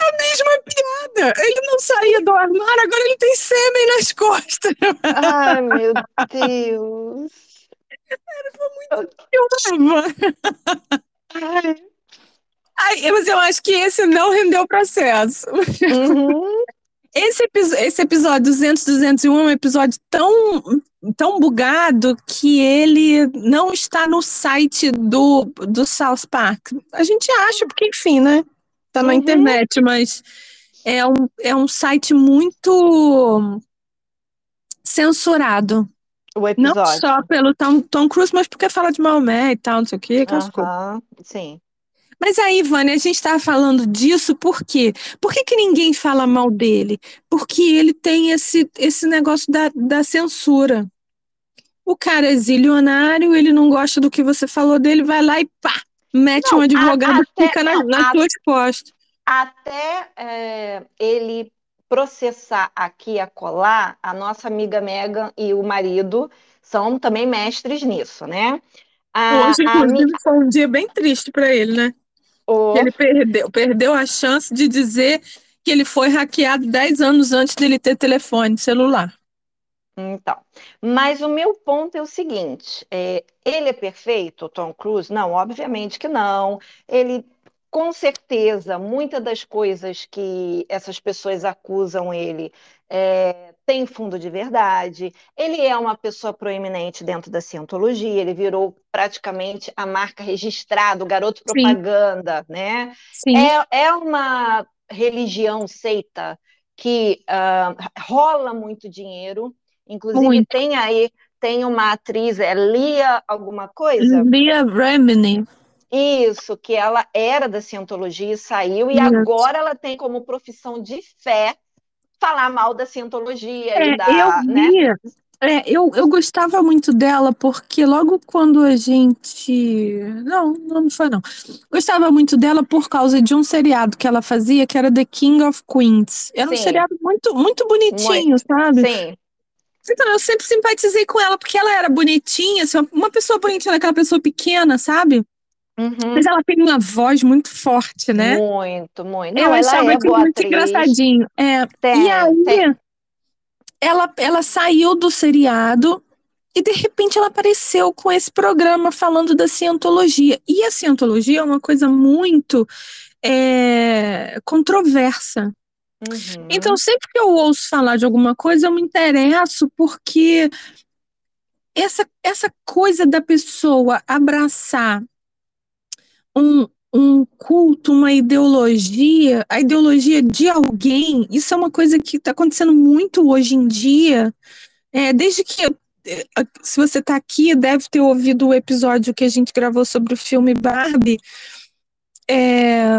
A mesma piada. Ele não saía do armário, agora ele tem sêmen nas costas. Ai, meu Deus. Era muito eu amava. Ai. Ai, mas eu acho que esse não rendeu processo. Uhum. Esse, esse episódio 200, 201 é um episódio tão, tão bugado que ele não está no site do, do South Park. A gente acha, porque, enfim, né? Tá na uhum. internet, mas é um, é um site muito censurado. Não só pelo Tom, Tom Cruise, mas porque fala de Maomé e tal, não sei o quê, aquelas uhum. Sim. Mas aí, Vânia, a gente está falando disso por quê? Por que, que ninguém fala mal dele? Porque ele tem esse, esse negócio da, da censura. O cara é zilionário, ele não gosta do que você falou dele, vai lá e pá, mete não, um advogado e fica na, na tua exposta. Até é, ele processar aqui a colar, a nossa amiga Megan e o marido são também mestres nisso, né? A, Hoje, inclusive, a... foi um dia bem triste para ele, né? Oh. Ele perdeu, perdeu a chance de dizer que ele foi hackeado 10 anos antes dele ter telefone celular. Então, mas o meu ponto é o seguinte: é, ele é perfeito, Tom Cruise? Não, obviamente que não. Ele, com certeza, muitas das coisas que essas pessoas acusam ele é, tem fundo de verdade, ele é uma pessoa proeminente dentro da cientologia, ele virou praticamente a marca registrada, o garoto propaganda, Sim. né? Sim. É, é uma religião seita que uh, rola muito dinheiro, inclusive muito. tem aí, tem uma atriz, é Lia alguma coisa? Lia Remini. Isso, que ela era da cientologia e saiu, e Isso. agora ela tem como profissão de fé falar mal da cientologia é, e da. Eu né? é, eu, eu gostava muito dela, porque logo quando a gente. Não, não foi não. Gostava muito dela por causa de um seriado que ela fazia, que era The King of Queens. Era Sim. um seriado muito, muito bonitinho, muito. sabe? Sim. Então, eu sempre simpatizei com ela, porque ela era bonitinha, assim, uma pessoa bonitinha, aquela pessoa pequena, sabe? Uhum. Mas ela tem uma voz muito forte, né? Muito, muito. Não, eu achava é que muito atriz. engraçadinho. É, tem, e aí, tem. Ela, ela saiu do seriado e de repente ela apareceu com esse programa falando da cientologia. E a cientologia é uma coisa muito é, controversa. Uhum. Então, sempre que eu ouço falar de alguma coisa, eu me interesso porque essa, essa coisa da pessoa abraçar um, um culto, uma ideologia, a ideologia de alguém, isso é uma coisa que está acontecendo muito hoje em dia. É, desde que, é, se você está aqui, deve ter ouvido o episódio que a gente gravou sobre o filme Barbie. É,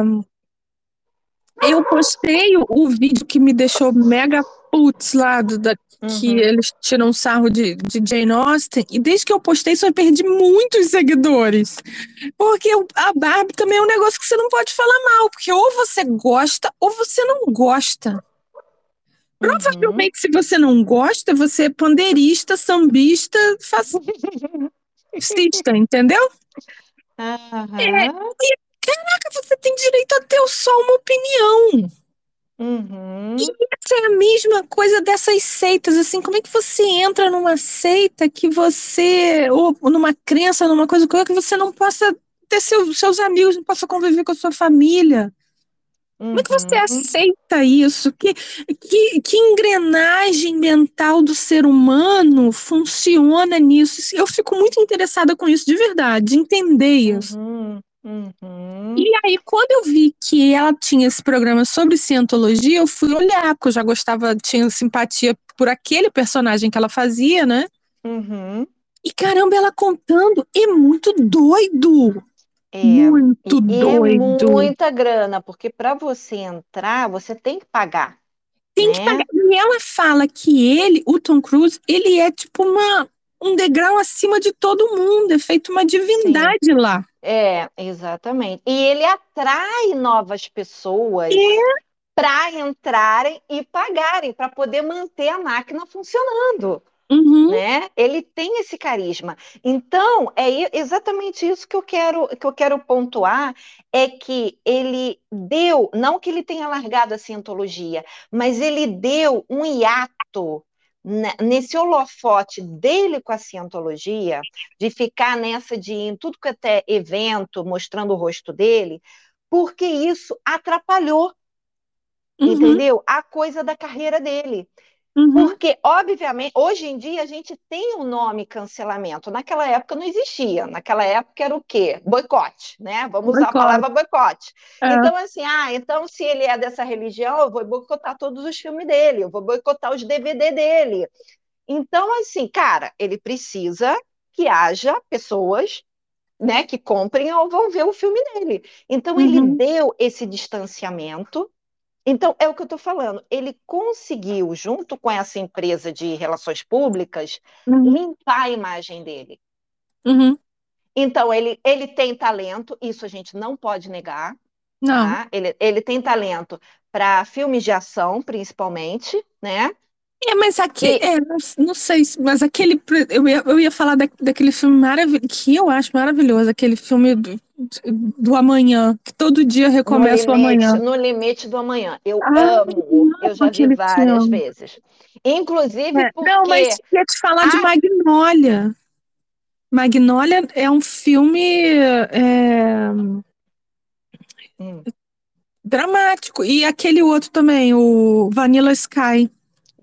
eu postei o, vídeo que me deixou mega putz lá do, da, uhum. que eles tiram sarro de, de Jane Austen, e desde que eu postei isso eu perdi muitos seguidores. Porque a Barbie também é um negócio que você não pode falar mal, porque ou você gosta ou você não gosta. Provavelmente, uhum. se você não gosta, você é pandeirista, sambista, fascista, entendeu? Uhum. É, e, caraca, você tem direito a ter só uma opinião. Uhum. E essa é a mesma coisa dessas seitas, assim, como é que você entra numa seita que você, ou numa crença, numa coisa que você não possa ter seu, seus amigos, não possa conviver com a sua família? Como é que você uhum. aceita isso? Que, que, que engrenagem mental do ser humano funciona nisso? Eu fico muito interessada com isso, de verdade, entender isso. Uhum. Uhum. E aí, quando eu vi que ela tinha esse programa sobre cientologia, eu fui olhar, porque eu já gostava, tinha simpatia por aquele personagem que ela fazia, né? Uhum. E caramba, ela contando é muito doido. É, muito e doido. É muita grana, porque para você entrar, você tem que pagar. Tem né? que pagar. E ela fala que ele, o Tom Cruise, ele é tipo uma, um degrau acima de todo mundo, é feito uma divindade Sim. lá. É, exatamente. E ele atrai novas pessoas é. para entrarem e pagarem, para poder manter a máquina funcionando. Uhum. Né? Ele tem esse carisma. Então, é exatamente isso que eu quero que eu quero pontuar é que ele deu, não que ele tenha largado a cientologia, mas ele deu um hiato nesse holofote dele com a cientologia, de ficar nessa de em tudo que até evento, mostrando o rosto dele, porque isso atrapalhou, uhum. entendeu? A coisa da carreira dele. Uhum. Porque, obviamente, hoje em dia a gente tem o um nome cancelamento. Naquela época não existia. Naquela época era o quê? Boicote, né? Vamos boicote. usar a palavra boicote. É. Então, assim, ah, então se ele é dessa religião, eu vou boicotar todos os filmes dele, eu vou boicotar os DVD dele. Então, assim, cara, ele precisa que haja pessoas né, que comprem ou vão ver o filme dele. Então, uhum. ele deu esse distanciamento então, é o que eu estou falando. Ele conseguiu, junto com essa empresa de relações públicas, uhum. limpar a imagem dele. Uhum. Então, ele, ele tem talento, isso a gente não pode negar. Não. Tá? Ele, ele tem talento para filmes de ação, principalmente, né? É, mas aqui, e... é, não, não, sei, mas aquele, eu ia, eu ia falar da, daquele filme maravilhoso, que eu acho maravilhoso, aquele filme do, do amanhã, que todo dia recomeça limite, o amanhã. No limite do amanhã. Eu ah, amo, eu já vi várias filme. vezes. Inclusive é, porque... Não, mas ia te falar de Magnólia. Magnólia é um filme é... hum. dramático. E aquele outro também, o Vanilla Sky.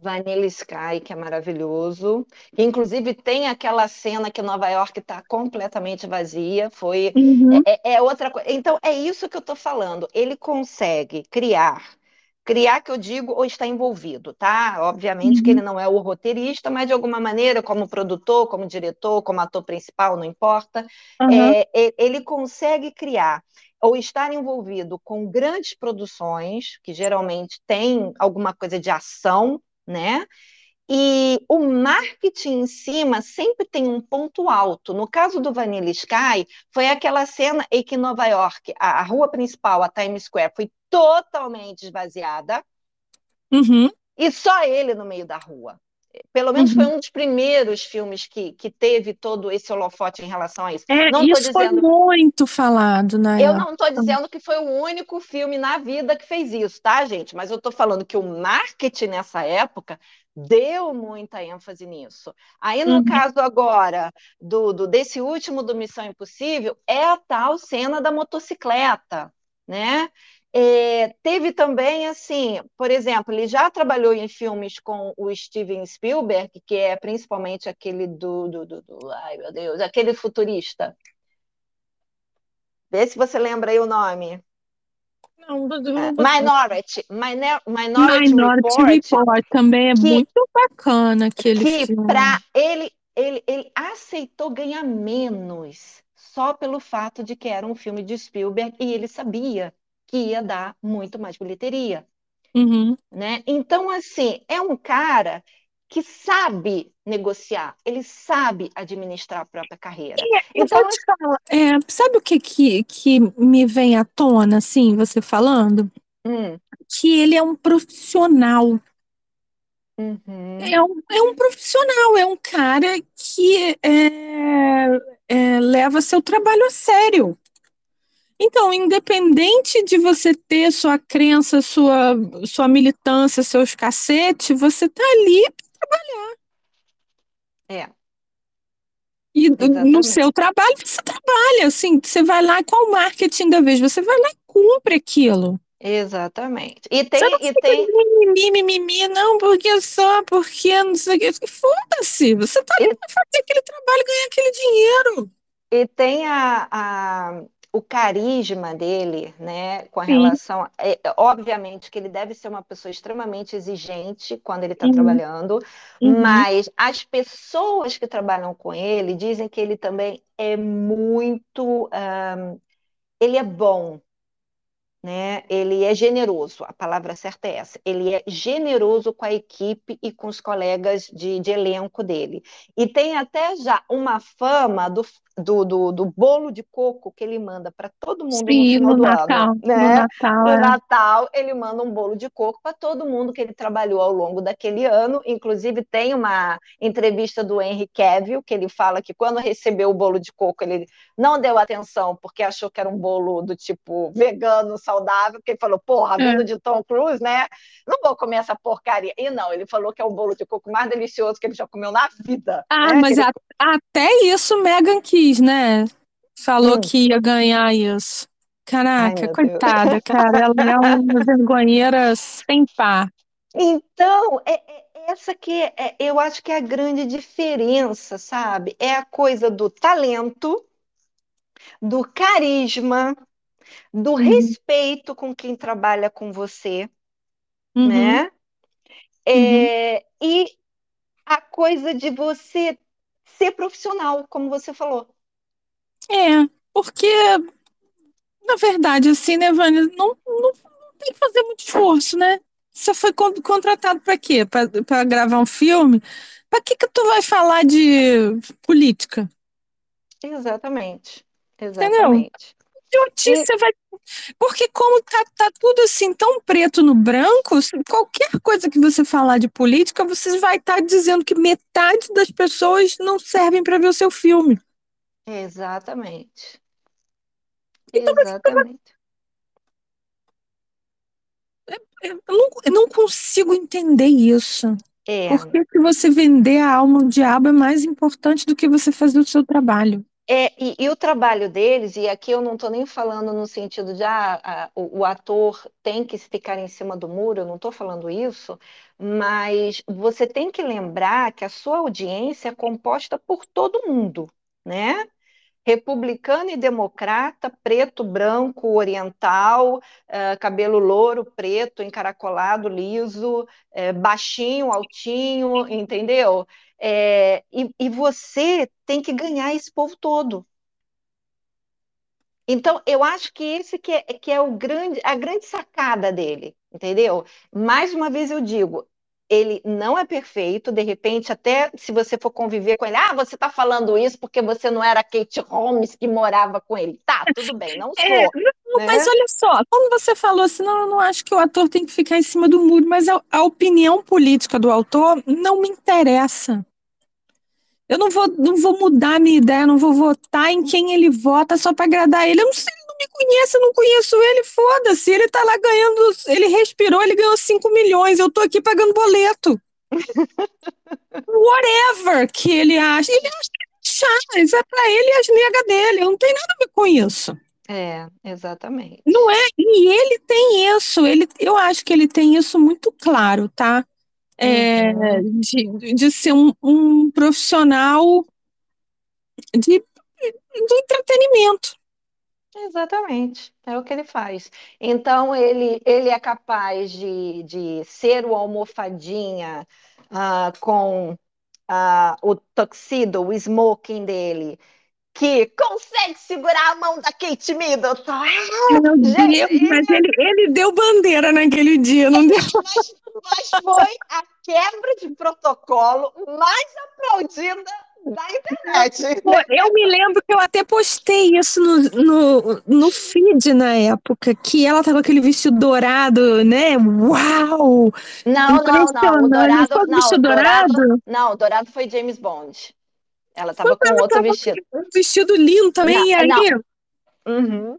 Vanilla Sky, que é maravilhoso. Inclusive, tem aquela cena que Nova York está completamente vazia. Foi uhum. é, é, é, outra coisa. Então, é isso que eu estou falando. Ele consegue criar. Criar, que eu digo, ou está envolvido, tá? Obviamente uhum. que ele não é o roteirista, mas de alguma maneira, como produtor, como diretor, como ator principal, não importa, uhum. é, ele consegue criar ou estar envolvido com grandes produções, que geralmente tem alguma coisa de ação, né? E o marketing em cima sempre tem um ponto alto. No caso do Vanilla Sky, foi aquela cena em que Nova York, a, a rua principal, a Times Square, foi totalmente esvaziada uhum. e só ele no meio da rua. Pelo menos uhum. foi um dos primeiros filmes que, que teve todo esse holofote em relação a isso. É, não isso dizendo... foi muito falado na Eu época. não estou dizendo que foi o único filme na vida que fez isso, tá, gente? Mas eu estou falando que o marketing nessa época deu muita ênfase nisso. Aí, no uhum. caso agora do, do, desse último do Missão Impossível, é a tal cena da motocicleta, né? É, teve também, assim, por exemplo, ele já trabalhou em filmes com o Steven Spielberg, que é principalmente aquele do, do, do, do ai meu Deus, aquele futurista. Vê se você lembra aí o nome. Não, do, uh, Minority, Minor, Minority, Minority Report, Report, também é que, muito bacana aquele que filme. Pra ele, ele, ele aceitou ganhar menos só pelo fato de que era um filme de Spielberg e ele sabia que ia dar muito mais bilheteria. Uhum. Né? Então, assim, é um cara que sabe negociar, ele sabe administrar a própria carreira. É, então, falar, é, sabe o que, que, que me vem à tona, assim, você falando? Hum. Que ele é um profissional. Uhum. É, um, é um profissional, é um cara que é, é, leva seu trabalho a sério. Então, independente de você ter sua crença, sua, sua militância, seus cacetes, você está ali para trabalhar. É. E Exatamente. no seu trabalho, você trabalha, assim, você vai lá, qual o marketing da vez? Você vai lá e cumpre aquilo. Exatamente. E tem. e tem... Mimimi, mimimi, não, porque só, porque não sei o que. Foda-se, você tá ali e... para fazer aquele trabalho ganhar aquele dinheiro. E tem a, a, o carisma dele, né, com a Sim. relação, é, obviamente que ele deve ser uma pessoa extremamente exigente quando ele está uhum. trabalhando, uhum. mas as pessoas que trabalham com ele dizem que ele também é muito, um, ele é bom, né? Ele é generoso, a palavra certa é essa. Ele é generoso com a equipe e com os colegas de, de elenco dele. E tem até já uma fama do, do, do, do bolo de coco que ele manda para todo mundo Sim, no final no do Natal, ano. Né? No Natal, no é. Natal, ele manda um bolo de coco para todo mundo que ele trabalhou ao longo daquele ano. Inclusive, tem uma entrevista do Henry Cavill, que ele fala que quando recebeu o bolo de coco, ele não deu atenção porque achou que era um bolo do tipo vegano, saudável, porque ele falou, porra, é. vindo é. de Tom Cruise, né? Não vou comer essa porcaria. E não, ele falou que é o bolo de coco mais delicioso que ele já comeu na vida. Ah, né? mas ele... a, até isso Megan né? Falou hum. que ia ganhar isso. Caraca, Ai, coitada, Deus. cara, ela é uma vergonheira sem par. Então, é, é essa que é, é, eu acho que é a grande diferença, sabe? É a coisa do talento, do carisma, do uhum. respeito com quem trabalha com você, uhum. né? É, uhum. E a coisa de você ser profissional, como você falou. É, porque, na verdade, assim, né, Vânia, não, não, não tem que fazer muito esforço, né? Você foi contratado para quê? Para gravar um filme? Para que que tu vai falar de política? Exatamente. Exatamente. Entendeu? E... vai. Porque, como tá, tá tudo assim tão preto no branco, qualquer coisa que você falar de política, você vai estar tá dizendo que metade das pessoas não servem para ver o seu filme. Exatamente. Então, Exatamente. Eu não, eu não consigo entender isso. É. Por que, que você vender a alma ao diabo é mais importante do que você fazer o seu trabalho? É, e, e, o trabalho deles, e aqui eu não estou nem falando no sentido de ah, o, o, ator tem que ficar em cima do muro, eu não estou falando isso, mas você tem que lembrar que a sua audiência é composta por todo mundo, né? Republicano e democrata, preto, branco, oriental, uh, cabelo louro, preto, encaracolado, liso, uh, baixinho, altinho, entendeu? É, e, e você tem que ganhar esse povo todo. Então, eu acho que esse que é, que é o grande, a grande sacada dele, entendeu? Mais uma vez eu digo, ele não é perfeito, de repente, até se você for conviver com ele, ah, você está falando isso porque você não era Kate Holmes que morava com ele. Tá, tudo bem, não é, sou. É, não, né? Mas olha só, quando você falou assim, não, eu não acho que o ator tem que ficar em cima do muro, mas a, a opinião política do autor não me interessa. Eu não vou, não vou mudar minha ideia, não vou votar em quem ele vota só para agradar ele. Eu não sei, me conhece, eu não conheço ele, foda-se. Ele tá lá ganhando, ele respirou, ele ganhou 5 milhões, eu tô aqui pagando boleto. Whatever que ele acha. Ele acha que é é pra ele e as negas dele. Eu não tenho nada a ver com isso. É, exatamente. Não é? E ele tem isso, ele, eu acho que ele tem isso muito claro, tá? é, uhum. de, de ser um, um profissional de, do entretenimento. Exatamente, é o que ele faz. Então, ele, ele é capaz de, de ser o almofadinha uh, com uh, o tuxedo, o smoking dele, que consegue segurar a mão da Kate Middleton. Ah, gente, mas ele, ele deu bandeira naquele dia, não deu? Mas, mas foi a quebra de protocolo mais aplaudida da internet. Pô, eu me lembro que eu até postei isso no, no, no feed na época, que ela tava com aquele vestido dourado, né? Uau! Não, não, não. O dourado, não, o dourado, não, dourado foi James Bond. Ela tava com outro tava vestido. Um vestido lindo também, não, e aí. Uhum.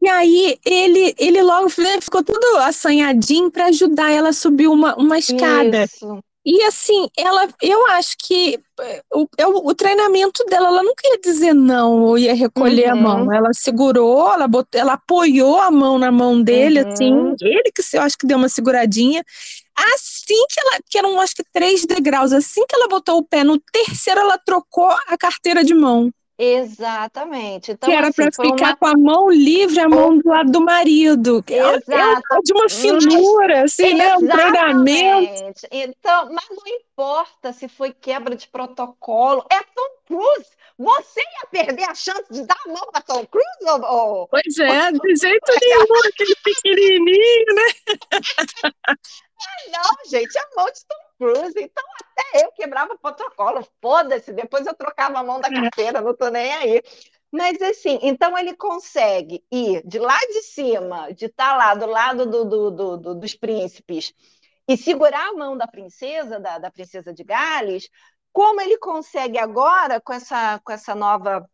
E aí ele, ele logo ficou tudo assanhadinho para ajudar ela a subir uma, uma escada. Isso. E assim, ela, eu acho que eh, o, o, o, treinamento dela, ela não queria dizer não ou ia recolher uhum. a mão. Ela segurou, ela, botou, ela apoiou a mão na mão dele, uhum. assim. Ele que eu acho que deu uma seguradinha. Assim que ela, que eram acho que três degraus, assim que ela botou o pé no terceiro, ela trocou a carteira de mão. Exatamente. Então, que era assim, para ficar uma... com a mão livre, a mão do lado do marido. Exato. De uma finura, mas, assim, né? Um treinamento. Então, mas não importa se foi quebra de protocolo. É Tom Cruise. Você ia perder a chance de dar a mão para Tom Cruise? Ou... Pois é, de jeito nenhum, aquele pequenininho, né? não, gente, a mão de Tom Cruise. Então, até eu quebrava protocolo. Foda-se, depois eu trocava a mão da carteira, não tô nem aí. Mas assim, então ele consegue ir de lá de cima, de estar tá lá do lado do, do, do, do, dos príncipes, e segurar a mão da princesa, da, da princesa de Gales, como ele consegue agora, com essa, com essa nova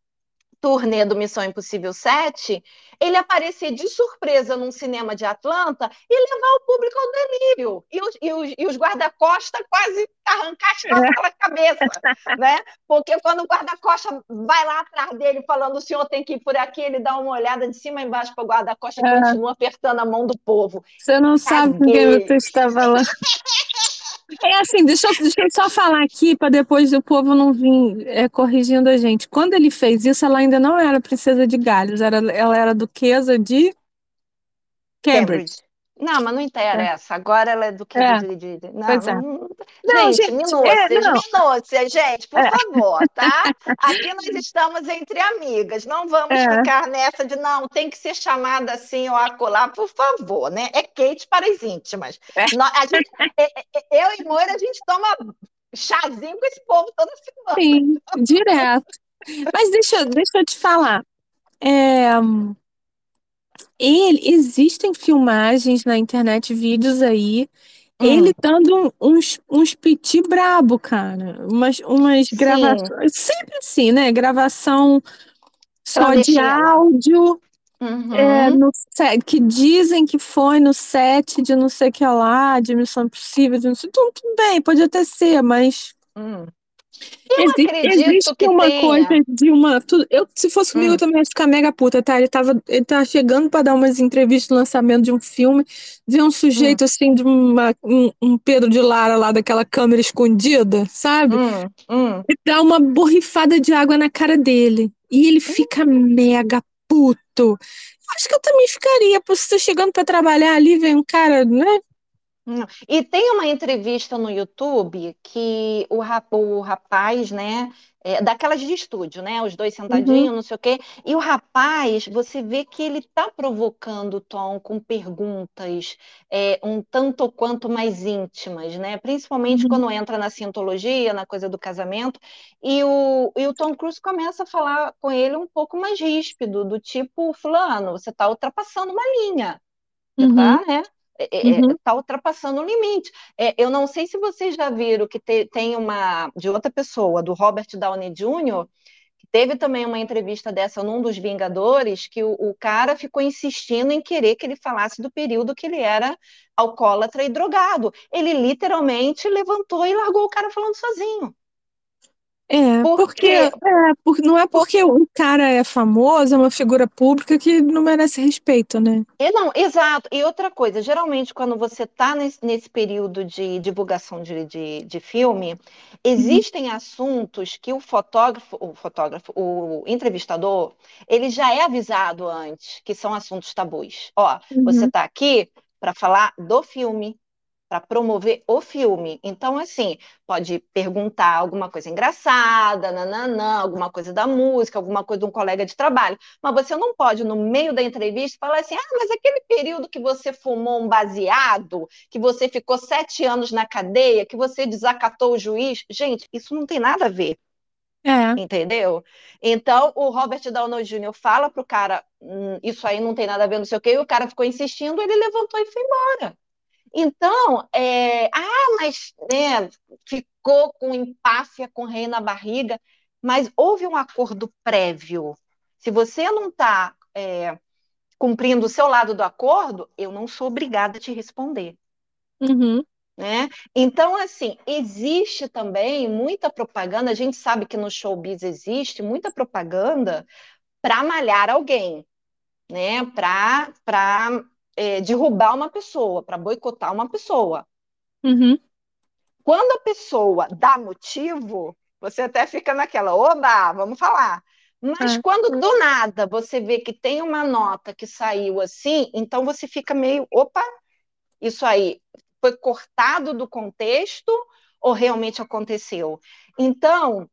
turnê do Missão Impossível 7, ele aparecer de surpresa num cinema de Atlanta e levar o público ao delírio. E os, e os, e os guarda-costas quase arrancar as costas pela cabeça, né? Porque quando o guarda-costa vai lá atrás dele falando o senhor tem que ir por aqui, ele dá uma olhada de cima a embaixo para o guarda-costa e é. continua apertando a mão do povo. Você não Caguei. sabe com quem você está falando. É assim, deixa eu, deixa eu só falar aqui para depois o povo não vir é, corrigindo a gente. Quando ele fez isso, ela ainda não era princesa de Gales, era, ela era duquesa de Cambridge. Cambridge. Não, mas não interessa. É. Agora ela é do que é. de, de, de... Não, pois é. não, não, gente, minúcias, é, minúcias, gente, por é. favor, tá? Aqui nós estamos entre amigas. Não vamos é. ficar nessa de não, tem que ser chamada assim ou acolá, por favor, né? É Kate para as íntimas. É. a gente, eu e Moira, a gente toma chazinho com esse povo toda semana. Sim, direto. Mas deixa, deixa eu te falar. É, ele, existem filmagens na internet, vídeos aí, hum. ele dando uns, uns piti brabo, cara. Umas, umas gravações. Sempre assim, né? Gravação só de áudio. Uhum. É, no que dizem que foi no set de não sei o que lá, de Missão Impossível, de não sei, tudo, tudo bem, pode até ser, mas hum. Eu Exi acredito existe que uma tenha. coisa de uma. Tu, eu, se fosse comigo, hum. eu também ia ficar mega puta, tá? Ele tava, ele tava chegando para dar umas entrevistas lançamento de um filme, ver um sujeito hum. assim, de uma, um, um, Pedro de Lara lá, daquela câmera escondida, sabe? Hum. hum. E dá uma borrifada de água na cara dele. E ele fica mega puto. Acho que eu também ficaria, por você chegando para trabalhar ali, vem um cara, né? E tem uma entrevista no YouTube que o, ra- o rapaz, né, é, daquelas de estúdio, né, os dois Uhum, sentadinhos, não sei o quê, e o rapaz, você vê que ele tá provocando o Tom com perguntas é, um tanto ou quanto mais íntimas, né, principalmente uhum, quando entra na cientologia, na coisa do casamento, e o, e o Tom Cruise começa a falar com ele um pouco mais ríspido, do tipo, fulano, você está ultrapassando uma linha. Você uhum, está, né? É, é, uhum, tá ultrapassando o limite. É, eu não sei se vocês já viram que te- tem uma de outra pessoa, do Robert Downey Jr., que teve também uma entrevista dessa num dos Vingadores, que o, o cara ficou insistindo em querer que ele falasse do período que ele era alcoólatra e drogado. Ele literalmente levantou e largou o cara falando sozinho. É, porque, Porque é, por- não é porque o cara é famoso, é uma figura pública que não merece respeito, né? E não, exato. E outra coisa, geralmente quando você está nesse, nesse período de divulgação de, de, de filme, Uhum, existem assuntos que o fotógrafo, o fotógrafo, o entrevistador, ele já é avisado antes, que são assuntos tabus. Ó, você uhum, está aqui para falar do filme, para promover o filme. Então, assim, pode perguntar alguma coisa engraçada, nananã, alguma coisa da música, alguma coisa de um colega de trabalho. Mas você não pode, no meio da entrevista, falar assim: ah, mas aquele período que você fumou um baseado, que você ficou sete anos na cadeia, que você desacatou o juiz. Gente, isso não tem nada a ver. é, Entendeu? Então, o Robert Downey Jr. fala pro cara, hum, isso aí não tem nada a ver, não sei o quê, e o cara ficou insistindo, ele levantou e foi embora. Então, é, ah, mas né, ficou com empáfia com o rei na barriga, mas houve um acordo prévio. Se você não está é, cumprindo o seu lado do acordo, eu não sou obrigada a te responder. uhum, Né? Então, assim, existe também muita propaganda, a gente sabe que no showbiz existe muita propaganda para malhar alguém, né? Para é, derrubar uma pessoa, para boicotar uma pessoa. uhum, Quando a pessoa dá motivo, você até fica naquela, oba, vamos falar. Mas é, quando do nada você vê que tem uma nota que saiu assim, então você fica meio, opa, isso aí foi cortado do contexto ou realmente aconteceu? Então,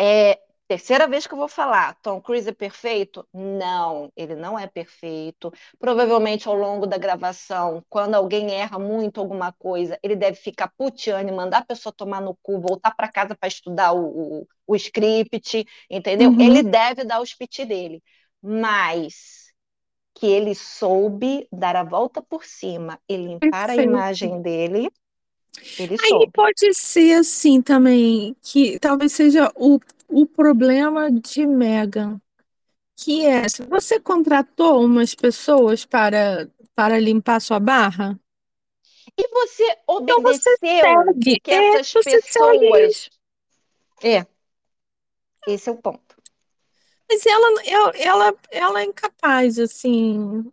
é, terceira vez que eu vou falar, Tom Cruise é perfeito? Não, ele não é perfeito. Provavelmente ao longo da gravação, quando alguém erra muito alguma coisa, ele deve ficar puteando e mandar a pessoa tomar no cu, voltar para casa para estudar o, o, o script, entendeu? Ele uhum, deve dar os piti dele. Mas que ele soube dar a volta por cima e limpar a perfeito. imagem dele, ele Aí soube. pode ser assim também, que talvez seja o, o problema de Megan, que é, se você contratou umas pessoas para, para limpar sua barra, E você então você obedeceu o segue, que é, essas você pessoas. É, esse é o ponto. Mas ela, ela, ela, ela é incapaz, assim.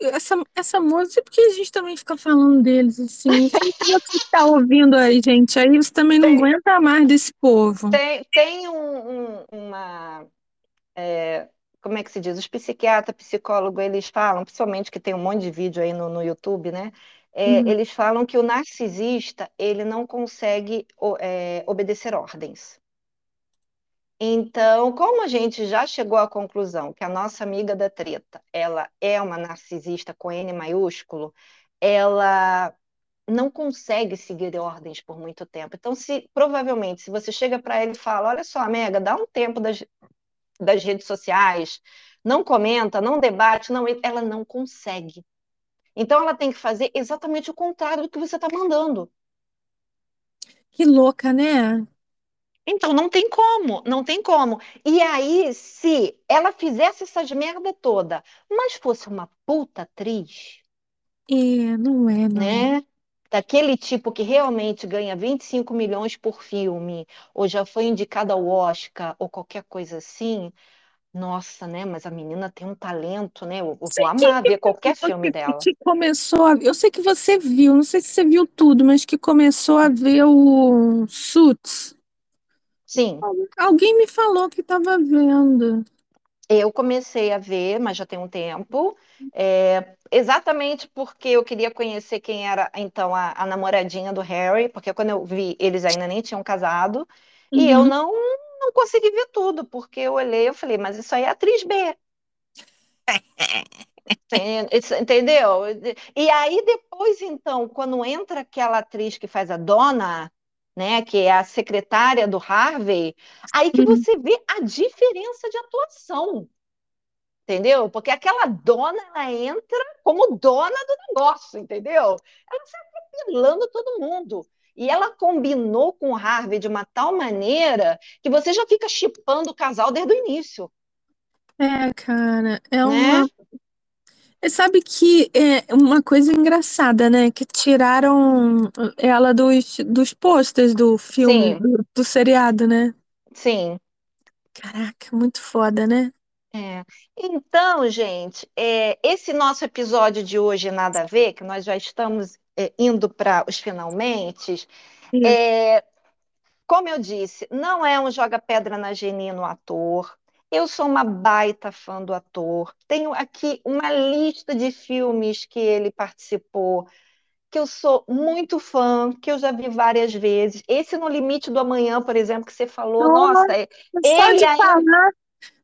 Essa, essa música, porque a gente também fica falando deles, assim. Você está ouvindo a gente aí, você também não Tem, aguenta mais desse povo. tem, tem um, um- uma. é, como é que se diz? Os psiquiatras, psicólogos, eles falam, principalmente que tem um monte de vídeo aí no, no YouTube, né? É, Uhum. eles falam que o narcisista ele não consegue é, obedecer ordens. Então, como a gente já chegou à conclusão que a nossa amiga da treta, ela é uma narcisista com N maiúsculo, ela não consegue seguir ordens por muito tempo. Então, se provavelmente, se você chega para ele e fala, olha só, Mega, dá um tempo das, das redes sociais, não comenta, não debate, não, ela não consegue. Então, ela tem que fazer exatamente o contrário do que você está mandando. Que louca, né? Então não tem como, não tem como. E aí, se ela fizesse essas merda toda, mas fosse uma puta atriz, É, não é, não. né? Daquele tipo que realmente ganha 25 milhões por filme, ou já foi indicada ao Oscar, ou qualquer coisa assim, nossa, né? Mas a menina tem um talento, né? Eu, eu vou Sei quem amar que ver qualquer filme que, dela. que começou a, Eu sei que você viu, não sei se você viu tudo, mas que começou a ver o Suits. Sim, Alguém me falou que estava vendo. Eu comecei a ver, mas já tem um tempo, é, exatamente porque eu queria conhecer quem era então a, a namoradinha do Harry, porque quando eu vi, eles ainda nem tinham casado, e eu Uhum. não, não consegui ver tudo, porque eu olhei e falei, mas isso aí é atriz B. Entendeu? E aí depois, então, quando entra aquela atriz que faz a Donna, né, que é a secretária do Harvey, aí que Uhum. você vê a diferença de atuação, entendeu? Porque aquela dona, ela entra como dona do negócio, entendeu? Ela sai atropelando todo mundo. E ela combinou com o Harvey de uma tal maneira que você já fica shippando o casal desde o início, É, cara, é né? E Sabe que é uma coisa engraçada, né? Que tiraram ela dos, dos posters do filme, Sim, do, do seriado, né? sim. Caraca, muito foda, né? É. Então, gente, é, esse nosso episódio de hoje, nada a ver, que nós já estamos é, indo para os finalmente, é, como eu disse, não é um joga-pedra na Geni no ator. Eu sou uma baita fã do ator. Tenho aqui uma lista de filmes que ele participou, que eu sou muito fã, que eu já vi várias vezes. Esse No Limite do Amanhã, por exemplo, que você falou, Nossa, nossa, é- ele ainda.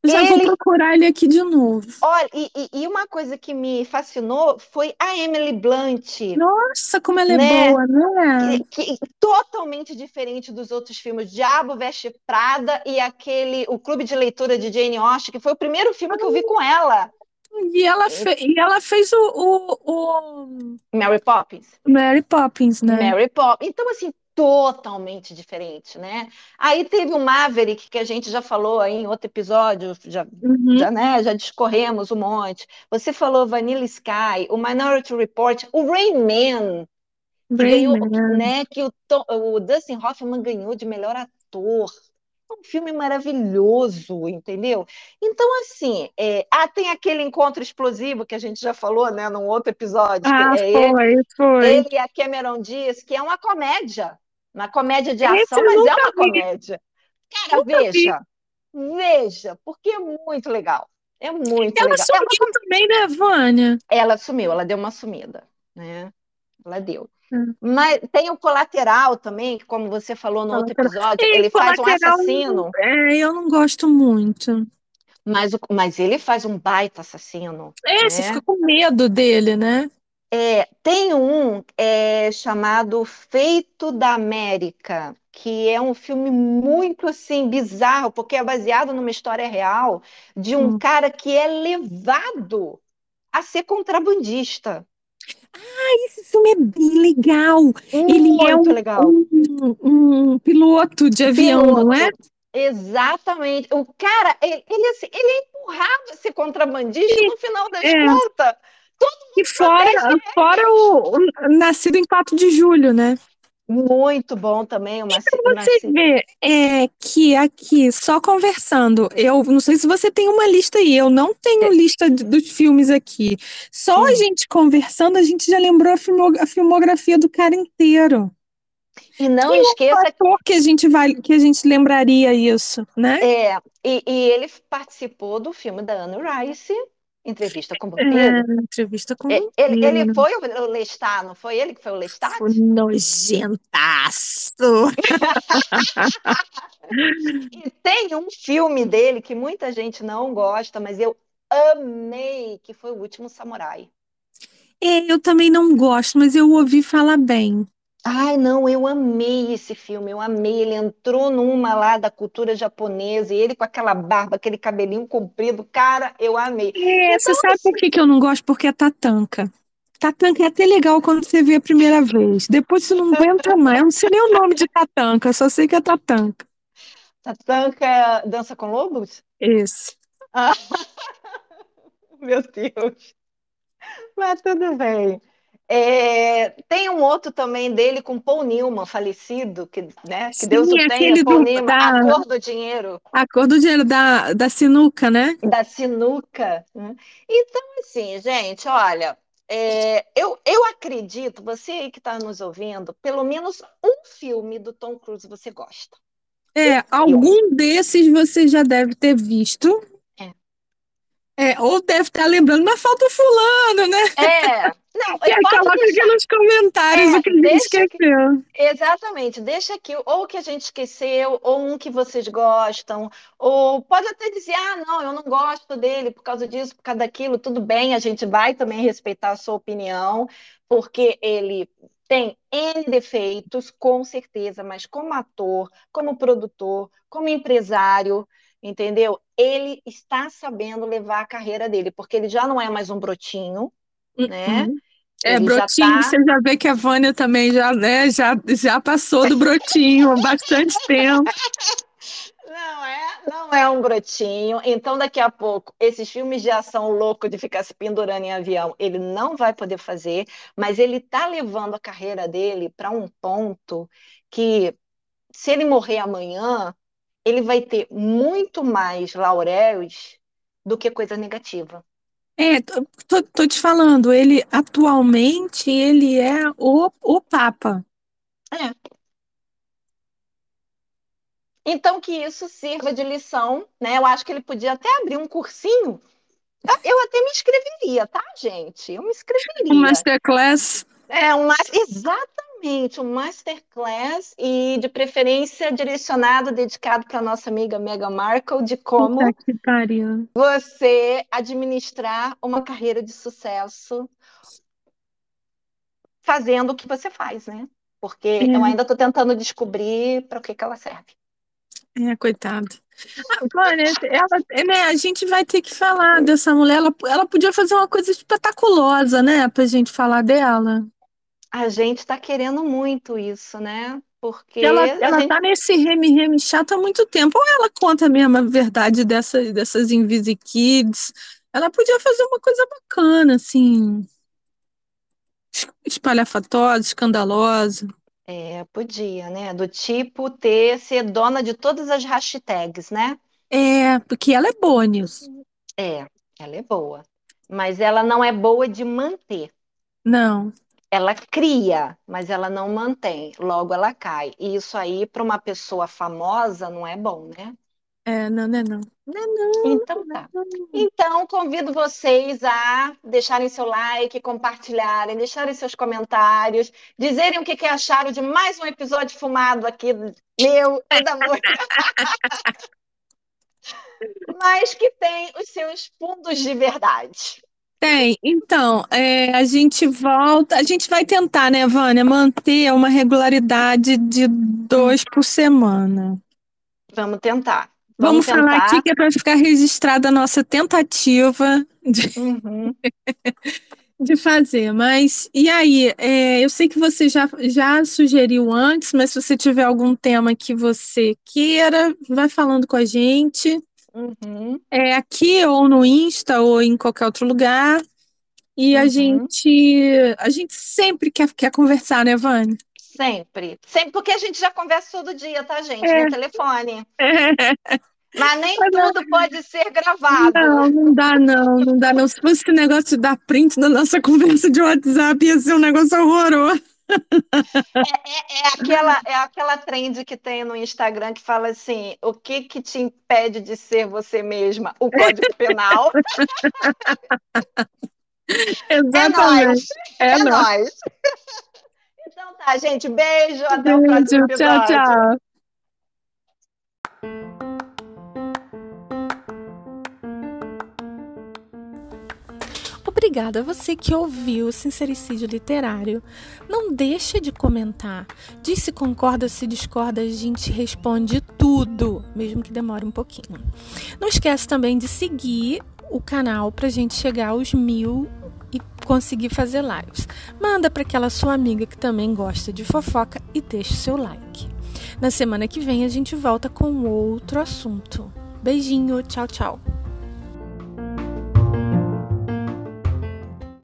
Já vou Ele procurar ele aqui de novo. Olha, e, e- uma coisa que me fascinou foi a Emily Blunt, Nossa, como ela é né? boa, né? Que, que- totalmente diferente dos outros filmes, Diabo Veste Prada e aquele O Clube de Leitura de Jane Austen, que foi o primeiro filme que eu vi com ela, E ela, fe- e ela fez o, o, o Mary Poppins. Mary Poppins, né? Mary Poppins. Então, assim, totalmente diferente, né? Aí teve o Maverick, que a gente já falou aí em outro episódio, já, Uhum. já, né, já discorremos um monte. Você falou Vanilla Sky, o Minority Report, o Rain Man, que ganhou, Rayman. né, que o, Tom- o Dustin Hoffman ganhou de melhor ator. É um filme maravilhoso, entendeu? Então, assim, é, ah, tem aquele encontro explosivo que a gente já falou, né, num outro episódio, Ah, é ele, foi, foi. ele e a Cameron Diaz, que é uma comédia, uma comédia de ação, mas é uma vi, comédia. Cara, nunca vi. veja, veja, porque é muito legal. É muito Ela legal. É uma sumiu também, né, Vânia? ela sumiu, ela deu uma sumida, né? Ela deu. Hum, Mas tem o colateral também, que, como você falou no outro episódio, E ele faz um assassino, é, eu não gosto muito. mas, mas ele faz um baita assassino, É, você né? fica com medo dele, né? É, tem um é, chamado Feito da América, que é um filme muito assim bizarro, porque é baseado numa história real de um Hum. cara que é levado a ser contrabandista. Esse filme é bem legal. Ele é Muito um, legal. um, um piloto de avião, não é? Exatamente. O cara, ele, ele, assim, ele é empurrado a ser contrabandista no final das é, contas. E fora, fora o, o Nascido em 4 de Julho, né? Muito bom também, uma, Então você vê é, que aqui, só conversando, eu não sei se você tem uma lista aí, eu não tenho lista de- dos filmes aqui. Só a Hum. gente conversando, a gente já lembrou a, filmo- a filmografia do cara inteiro. E não E esqueça ator que a gente vai, que a gente lembraria isso, né? É, e, e ele participou do filme da Anne Rice, Entrevista com o É, Vampiro. entrevista com É, o Ele, ele vampiro. foi o, o Lestat, não foi ele que foi o Lestat? Foi nojentaço. E tem um filme dele que muita gente não gosta, mas eu amei, que foi O Último Samurai. É, eu também não gosto, mas eu ouvi falar bem. Ai, não, eu amei esse filme, eu amei. Ele entrou numa lá da cultura japonesa, e ele com aquela barba, aquele cabelinho comprido, cara, eu amei. É, você Então, sabe por assim, que que eu não gosto? Porque é tatanca. Tatanca é até legal quando você vê a primeira vez. Depois você não aguenta mais. Eu não sei nem o nome de tatanca, eu só sei que é tatanca. Tatanka Dança com Lobos? Esse. Ah, meu Deus. Mas tudo bem. É, tem um outro também dele com Paul Newman, falecido, que, né, que Deus Sim, o tenha, Paul do, Newman, da A Cor do Dinheiro, a cor do dinheiro da, da sinuca, né? da sinuca. né? Então, assim, gente, olha, é, eu, eu acredito, você aí que está nos ouvindo, pelo menos um filme do Tom Cruise você gosta. É, algum desses você já deve ter visto. É. Ou deve estar lembrando, mas falta o fulano, né? É, não, pode coloca aqui deixar. nos comentários É, o que a gente deixa que- esqueceu. Exatamente, deixa aqui ou o que a gente esqueceu, ou um que vocês gostam, ou pode até dizer, ah, não, eu não gosto dele por causa disso, por causa daquilo, tudo bem, a gente vai também respeitar a sua opinião, porque ele tem N defeitos, com certeza, mas como ator, como produtor, como empresário, entendeu? Ele está sabendo levar a carreira dele, porque ele já não é mais um brotinho, né? Uhum. É, Ele já brotinho, tá- você já vê que a Vânia também já, né, já, já passou do brotinho há bastante tempo. Não é, não é um brotinho. Então, daqui a pouco, esses filmes de ação louco de ficar se pendurando em avião, ele não vai poder fazer, mas ele está levando a carreira dele para um ponto que, se ele morrer amanhã, ele vai ter muito mais lauréus do que coisa negativa. É, tô, tô- te falando, ele atualmente ele é o, o Papa. Então, que isso sirva de lição, né? Eu acho que ele podia até abrir um cursinho. Eu até me inscreveria, tá, gente? Eu me inscreveria. O Masterclass. É, um, mas- exatamente, um masterclass e de preferência direcionado, dedicado para nossa amiga Meghan Markle, de como você administrar uma carreira de sucesso fazendo o que você faz, né? Porque É. eu ainda estou tentando descobrir para o que que ela serve. É, coitado. Ah, ela, né, a gente vai ter que falar dessa mulher. Ela, ela podia fazer uma coisa espetaculosa, né, pra gente falar dela. A gente está querendo muito isso, né? Porque Ela, ela gente tá nesse reme-reme chato há muito tempo. Ou ela conta mesmo a verdade dessa, dessas Invisi Kids. Ela podia fazer uma coisa bacana, assim, es- espalhafatosa, escandalosa. é, podia, né? Do tipo ter ser dona de todas as hashtags, né? É, porque ela é boa nisso. É, ela é boa, mas ela não é boa de manter. Não. Ela cria, mas ela não mantém. Logo ela cai. E isso aí, para uma pessoa famosa, não é bom, né? É, não, não é não. Não é não. Então tá. Então, convido vocês a deixarem seu like, compartilharem, deixarem seus comentários, dizerem o que que acharam de mais um episódio fumado aqui, meu e da Mônica. Mas que tem os seus fundos de verdade. Tem. Então, é, a gente volta. A gente vai tentar, né, Vânia, manter uma regularidade de dois por semana. Vamos tentar. Vamos Vamos falar tentar. aqui que é para ficar registrada a nossa tentativa de, Uhum. de fazer. Mas, e aí? É, eu sei que você já, já sugeriu antes, mas se você tiver algum tema que você queira, vai falando com a gente. Uhum. É aqui ou no Insta ou em qualquer outro lugar. E a Uhum. gente, a gente sempre quer, quer conversar, né, Vânia? Sempre. Sempre, porque a gente já conversa todo dia, tá, gente? É. No telefone. Mas nem Mas não- tudo pode ser gravado. Não, não dá não, não dá não. Se fosse esse negócio de dar print da nossa conversa de WhatsApp, ia ser um negócio horroroso. É aquela, é aquela trend que tem no Instagram que fala assim: o que que te impede de ser você mesma? O Código Penal. É Exatamente. nóis. É É nóis. nóis. Então tá, gente. Beijo. Até o próximo Beijo, tchau, episódio. tchau. Obrigada a você que ouviu o Sincericídio Literário. Não deixa de comentar. Diz se concorda, se discorda, a gente responde tudo, mesmo que demore um pouquinho. Não esquece também de seguir o canal para a gente chegar aos mil e conseguir fazer lives. Manda para aquela sua amiga que também gosta de fofoca e deixa o seu like. Na semana que vem a gente volta com outro assunto. Beijinho, tchau, tchau.